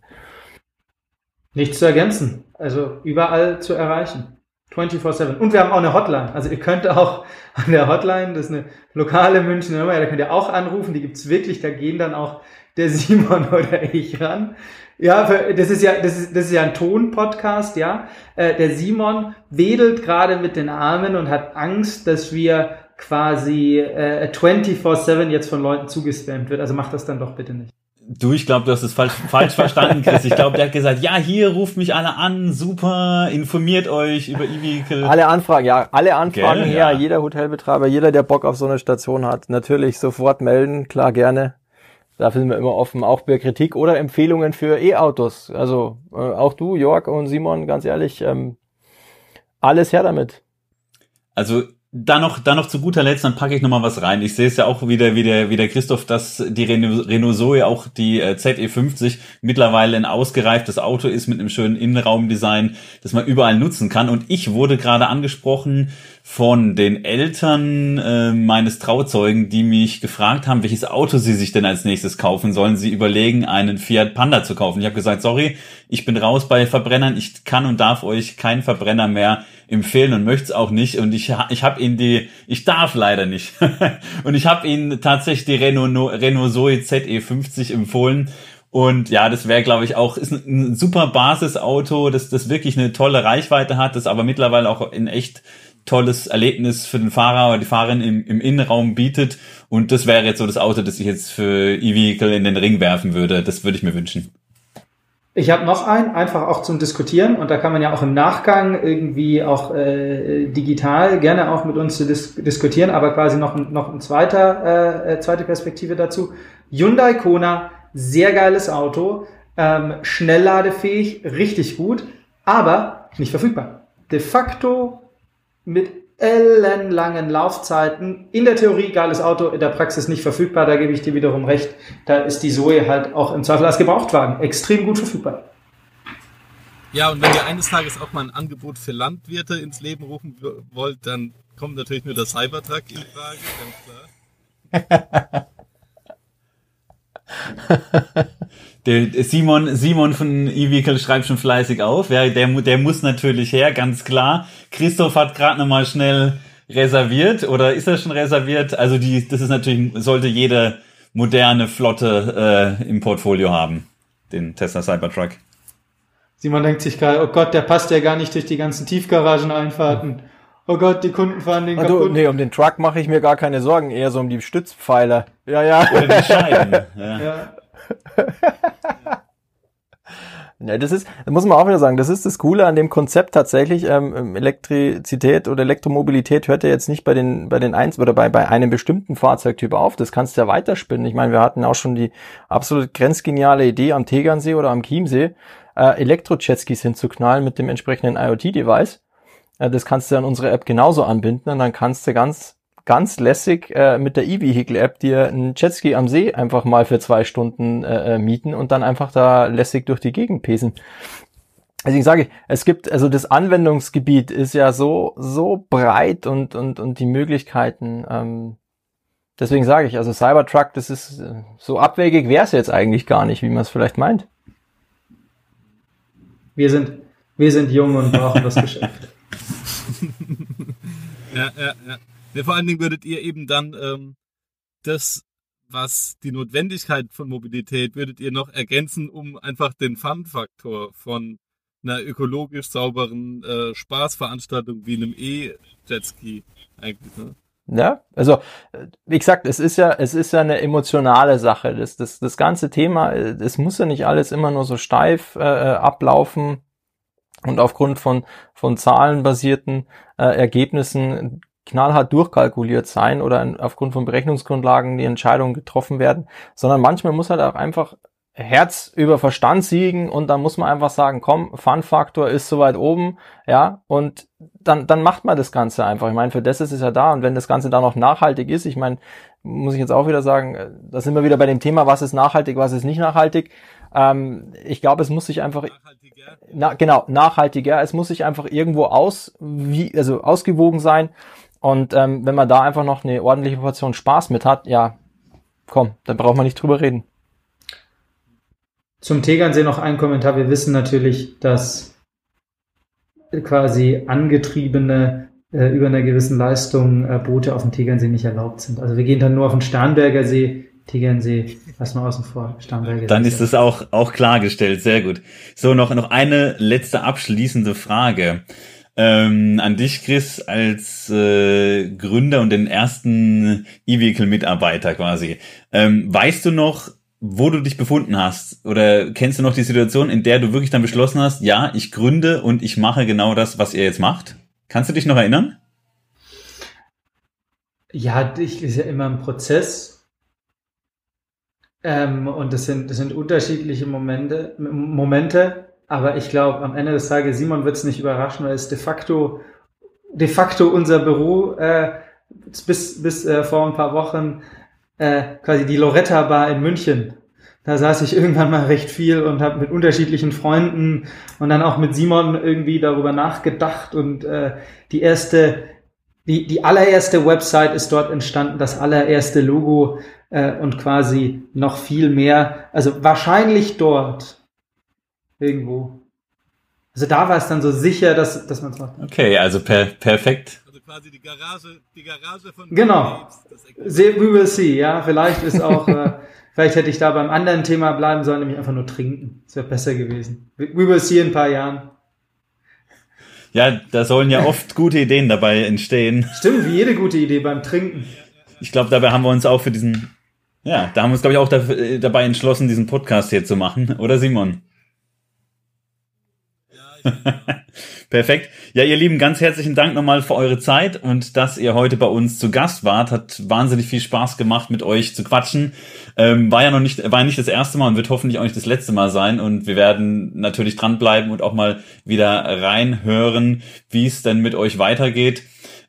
Nichts zu ergänzen. Also überall zu erreichen. 24-7. Und wir haben auch eine Hotline. Also ihr könnt auch an der Hotline, das ist eine lokale Münchner Nummer, da könnt ihr auch anrufen. Die gibt's wirklich, da gehen dann auch der Simon oder ich ran. Ja, das ist ja, das ist, das ist ja ein Ton-Podcast, ja. Äh, der Simon wedelt gerade mit den Armen und hat Angst, dass wir quasi äh, 24-7 jetzt von Leuten zugespammt wird. Also macht das dann doch bitte nicht. Du, ich glaube, du hast es falsch, falsch verstanden, Chris. Ich glaube, der hat gesagt, ja, hier ruft mich alle an, super, informiert euch über E-Vehicle. Alle Anfragen, ja, alle Anfragen Gell, her, ja. jeder Hotelbetreiber, jeder, der Bock auf so eine Station hat, natürlich sofort melden, klar, gerne. Dafür sind wir immer offen, auch bei Kritik oder Empfehlungen für E-Autos. Also äh, auch du, Jörg und Simon, ganz ehrlich, ähm, alles her damit. Also dann noch, dann noch zu guter Letzt, dann packe ich noch mal was rein. Ich sehe es ja auch wieder, wie der, wie der Christoph, dass die Renault, Renault Zoe, auch die äh, ZE50 mittlerweile ein ausgereiftes Auto ist mit einem schönen Innenraumdesign, das man überall nutzen kann. Und ich wurde gerade angesprochen von den Eltern äh, meines Trauzeugen, die mich gefragt haben, welches Auto sie sich denn als nächstes kaufen sollen. Sie überlegen, einen Fiat Panda zu kaufen. Ich habe gesagt, sorry, ich bin raus bei Verbrennern. Ich kann und darf euch keinen Verbrenner mehr empfehlen und möchte es auch nicht. Und ich, ich habe ihnen die, ich darf leider nicht. und ich habe ihnen tatsächlich die Renault, Renault Zoe ZE50 empfohlen. Und ja, das wäre, glaube ich, auch, ist ein, ein super Basisauto, das, das wirklich eine tolle Reichweite hat, das aber mittlerweile auch in echt tolles Erlebnis für den Fahrer oder die Fahrerin im, im Innenraum bietet. Und das wäre jetzt so das Auto, das ich jetzt für E-Vehicle in den Ring werfen würde. Das würde ich mir wünschen. Ich habe noch einen, einfach auch zum Diskutieren und da kann man ja auch im Nachgang irgendwie auch äh, digital gerne auch mit uns dis diskutieren, aber quasi noch, noch ein zweiter, äh, zweite Perspektive dazu. Hyundai Kona, sehr geiles Auto, ähm, schnellladefähig, richtig gut, aber nicht verfügbar. De facto mit ellenlangen Laufzeiten. In der Theorie geiles Auto, in der Praxis nicht verfügbar, da gebe ich dir wiederum recht. Da ist die Zoe halt auch im Zweifel als Gebrauchtwagen extrem gut verfügbar. Ja, und wenn ihr eines Tages auch mal ein Angebot für Landwirte ins Leben rufen wollt, dann kommt natürlich nur der Cybertruck in Frage, ganz klar. Der Simon, Simon von E-Vehicle schreibt schon fleißig auf. Ja, der, der muss natürlich her, ganz klar. Christoph hat gerade nochmal schnell reserviert oder ist er schon reserviert? Also die, das ist natürlich, sollte jede moderne Flotte äh, im Portfolio haben, den Tesla Cybertruck. Simon denkt sich gerade, oh Gott, der passt ja gar nicht durch die ganzen Tiefgaragen-Einfahrten. Oh Gott, die Kunden fahren den also, kaputt. Nee, um den Truck mache ich mir gar keine Sorgen, eher so um die Stützpfeiler. Ja, ja. Oder die Scheiben. ja. ja. Ja, das ist, das muss man auch wieder sagen, das ist das Coole an dem Konzept tatsächlich. Ähm, Elektrizität oder Elektromobilität hört ja jetzt nicht bei den bei den eins oder bei bei einem bestimmten Fahrzeugtyp auf. Das kannst du ja weiterspinnen. Ich meine, wir hatten auch schon die absolut grenzgeniale Idee am Tegernsee oder am Chiemsee, äh, Elektro-Jetskis hinzuknallen mit dem entsprechenden IoT-Device. Äh, das kannst du an unsere App genauso anbinden und dann kannst du ganz ganz lässig äh, mit der E-Vehicle-App dir einen Jetski am See einfach mal für zwei Stunden äh, äh, mieten und dann einfach da lässig durch die Gegend pesen. Deswegen sage ich, es gibt, also das Anwendungsgebiet ist ja so, so breit und, und, und die Möglichkeiten, ähm, deswegen sage ich, also Cybertruck, das ist äh, so abwegig wäre es jetzt eigentlich gar nicht, wie man es vielleicht meint. Wir sind, wir sind jung und brauchen das Geschäft. ja, ja, ja. Ja, vor allen Dingen würdet ihr eben dann ähm, das, was die Notwendigkeit von Mobilität, würdet ihr noch ergänzen, um einfach den Fun-Faktor von einer ökologisch sauberen äh, Spaßveranstaltung wie einem E-Jetski eigentlich. Ne? Ja, also wie gesagt, es ist ja, es ist ja eine emotionale Sache. Das, das, das ganze Thema, es muss ja nicht alles immer nur so steif äh, äh ablaufen und aufgrund von von zahlenbasierten äh, Ergebnissen knallhart durchkalkuliert sein oder aufgrund von Berechnungsgrundlagen die Entscheidungen getroffen werden, sondern manchmal muss halt auch einfach Herz über Verstand siegen und dann muss man einfach sagen, komm, Fun-Faktor ist soweit oben, ja, und dann, dann macht man das Ganze einfach. Ich meine, für das ist es ja da und wenn das Ganze dann noch nachhaltig ist, ich meine, muss ich jetzt auch wieder sagen, äh, da sind wir wieder bei dem Thema, was ist nachhaltig, was ist nicht nachhaltig. Ähm, ich glaube, es muss sich einfach, nachhaltiger. Na, genau, nachhaltiger, es muss sich einfach irgendwo aus, wie, also ausgewogen sein und ähm, wenn man da einfach noch eine ordentliche Portion Spaß mit hat, ja, komm, dann braucht man nicht drüber reden. Zum Tegernsee noch ein Kommentar. Wir wissen natürlich, dass quasi angetriebene äh, über einer gewissen Leistung äh, Boote auf dem Tegernsee nicht erlaubt sind. Also wir gehen dann nur auf den Starnberger See, Tegernsee, lass mal außen vor, Starnberger Dann See. ist es auch, auch klargestellt, sehr gut. So, noch, noch eine letzte abschließende Frage. Ähm, an dich, Chris, als äh, Gründer und den ersten E-Vehicle-Mitarbeiter quasi. Ähm, weißt du noch, wo du dich befunden hast? Oder kennst du noch die Situation, in der du wirklich dann beschlossen hast, ja, ich gründe und ich mache genau das, was ihr jetzt macht? Kannst du dich noch erinnern? Ja, ich ist ja immer ein Prozess. Ähm, und das sind, das sind unterschiedliche Momente, Momente. Aber ich glaube, am Ende des Tages, Simon wird es nicht überraschen, weil es de facto, de facto unser Büro äh, bis, bis äh, vor ein paar Wochen äh, quasi die Loretta Bar in München. Da saß ich irgendwann mal recht viel und habe mit unterschiedlichen Freunden und dann auch mit Simon irgendwie darüber nachgedacht und äh, die erste, die, die allererste Website ist dort entstanden, das allererste Logo äh, und quasi noch viel mehr. Also wahrscheinlich dort irgendwo. Also da war es dann so sicher, dass, dass man es macht. Okay, also per perfekt quasi die Garage, die Garage von Genau. We will see, ja. Vielleicht ist auch, äh, vielleicht hätte ich da beim anderen Thema bleiben sollen, nämlich einfach nur trinken. Das wäre besser gewesen. We will see in ein paar Jahren. Ja, da sollen ja oft gute Ideen dabei entstehen. Stimmt, wie jede gute Idee beim Trinken. Ich glaube, dabei haben wir uns auch für diesen, ja, da haben wir uns, glaube ich, auch dafür, dabei entschlossen, diesen Podcast hier zu machen, oder Simon? Perfekt. Ja, ihr Lieben, ganz herzlichen Dank nochmal für eure Zeit und dass ihr heute bei uns zu Gast wart. Hat wahnsinnig viel Spaß gemacht, mit euch zu quatschen. Ähm, war ja noch nicht, war nicht das erste Mal und wird hoffentlich auch nicht das letzte Mal sein. Und wir werden natürlich dranbleiben und auch mal wieder reinhören, wie es denn mit euch weitergeht.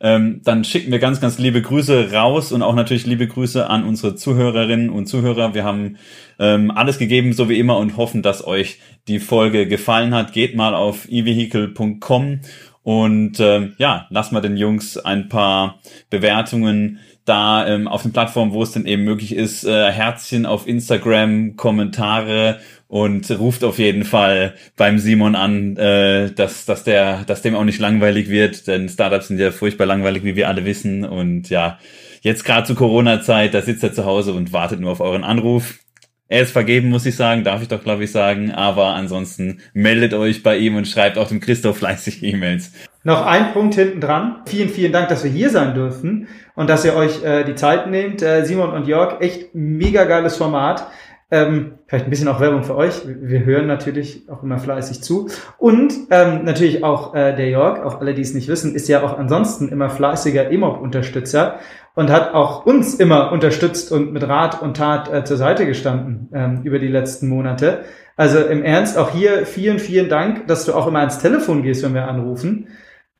Ähm, dann schicken wir ganz, ganz liebe Grüße raus und auch natürlich liebe Grüße an unsere Zuhörerinnen und Zuhörer. Wir haben ähm, alles gegeben, so wie immer, und hoffen, dass euch die Folge gefallen hat. Geht mal auf evehicle.com und ähm, ja, lasst mal den Jungs ein paar Bewertungen da ähm, auf den Plattformen, wo es denn eben möglich ist, äh, Herzchen auf Instagram, Kommentare und ruft auf jeden Fall beim Simon an, äh, dass, dass, der, dass dem auch nicht langweilig wird, denn Startups sind ja furchtbar langweilig, wie wir alle wissen. Und ja, jetzt gerade zu Corona-Zeit, da sitzt er zu Hause und wartet nur auf euren Anruf. Er ist vergeben, muss ich sagen, darf ich doch, glaube ich, sagen. Aber ansonsten meldet euch bei ihm und schreibt auch dem Christoph fleißig E-Mails. Noch ein Punkt hinten dran. Vielen, vielen Dank, dass wir hier sein dürfen und dass ihr euch äh, die Zeit nehmt. Äh, Simon und Jörg, echt mega geiles Format. Ähm, vielleicht ein bisschen auch Werbung für euch. Wir hören natürlich auch immer fleißig zu. Und ähm, natürlich auch äh, der Jörg, auch alle, die es nicht wissen, ist ja auch ansonsten immer fleißiger EMOB-Unterstützer und hat auch uns immer unterstützt und mit Rat und Tat äh, zur Seite gestanden ähm, über die letzten Monate. Also im Ernst, auch hier vielen, vielen Dank, dass du auch immer ans Telefon gehst, wenn wir anrufen.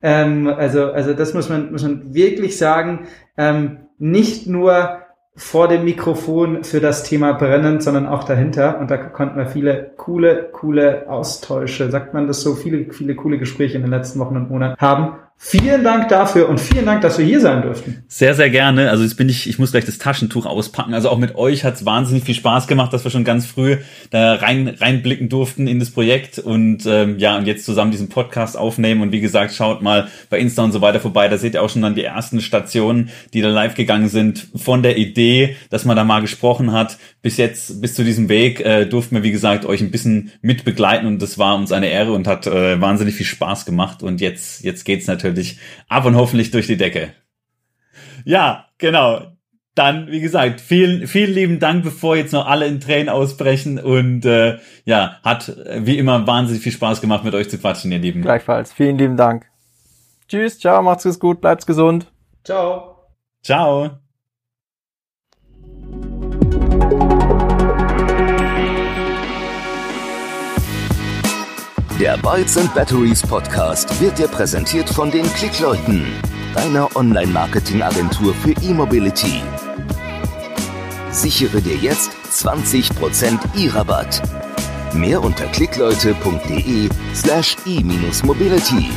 Ähm, also, also das muss man, muss man wirklich sagen. Ähm, nicht nur vor dem Mikrofon für das Thema brennen, sondern auch dahinter. Und da konnten wir viele coole, coole Austausche, sagt man das so, viele, viele coole Gespräche in den letzten Wochen und Monaten haben. Vielen Dank dafür und vielen Dank, dass wir hier sein durften. Sehr, sehr gerne. Also jetzt bin ich, ich muss gleich das Taschentuch auspacken. Also auch mit euch hat es wahnsinnig viel Spaß gemacht, dass wir schon ganz früh da rein reinblicken durften in das Projekt und ähm, ja und jetzt zusammen diesen Podcast aufnehmen. Und wie gesagt, schaut mal bei Insta und so weiter vorbei. Da seht ihr auch schon dann die ersten Stationen, die da live gegangen sind von der Idee, dass man da mal gesprochen hat, bis jetzt bis zu diesem Weg äh, durften wir wie gesagt euch ein bisschen mit begleiten und das war uns eine Ehre und hat äh, wahnsinnig viel Spaß gemacht. Und jetzt jetzt geht's natürlich natürlich ab und hoffentlich durch die Decke. Ja, genau. Dann, wie gesagt, vielen, vielen lieben Dank, bevor jetzt noch alle in Tränen ausbrechen. Und äh, ja, hat äh, wie immer wahnsinnig viel Spaß gemacht, mit euch zu quatschen, ihr Lieben. Gleichfalls. Vielen lieben Dank. Tschüss, ciao, macht's gut, bleibt gesund. Ciao. Ciao. Der Bytes and Batteries Podcast wird dir präsentiert von den Klickleuten, deiner Online-Marketing-Agentur für E-Mobility. Sichere dir jetzt 20% E-Rabatt. Mehr unter klickleute.de slash e-mobility.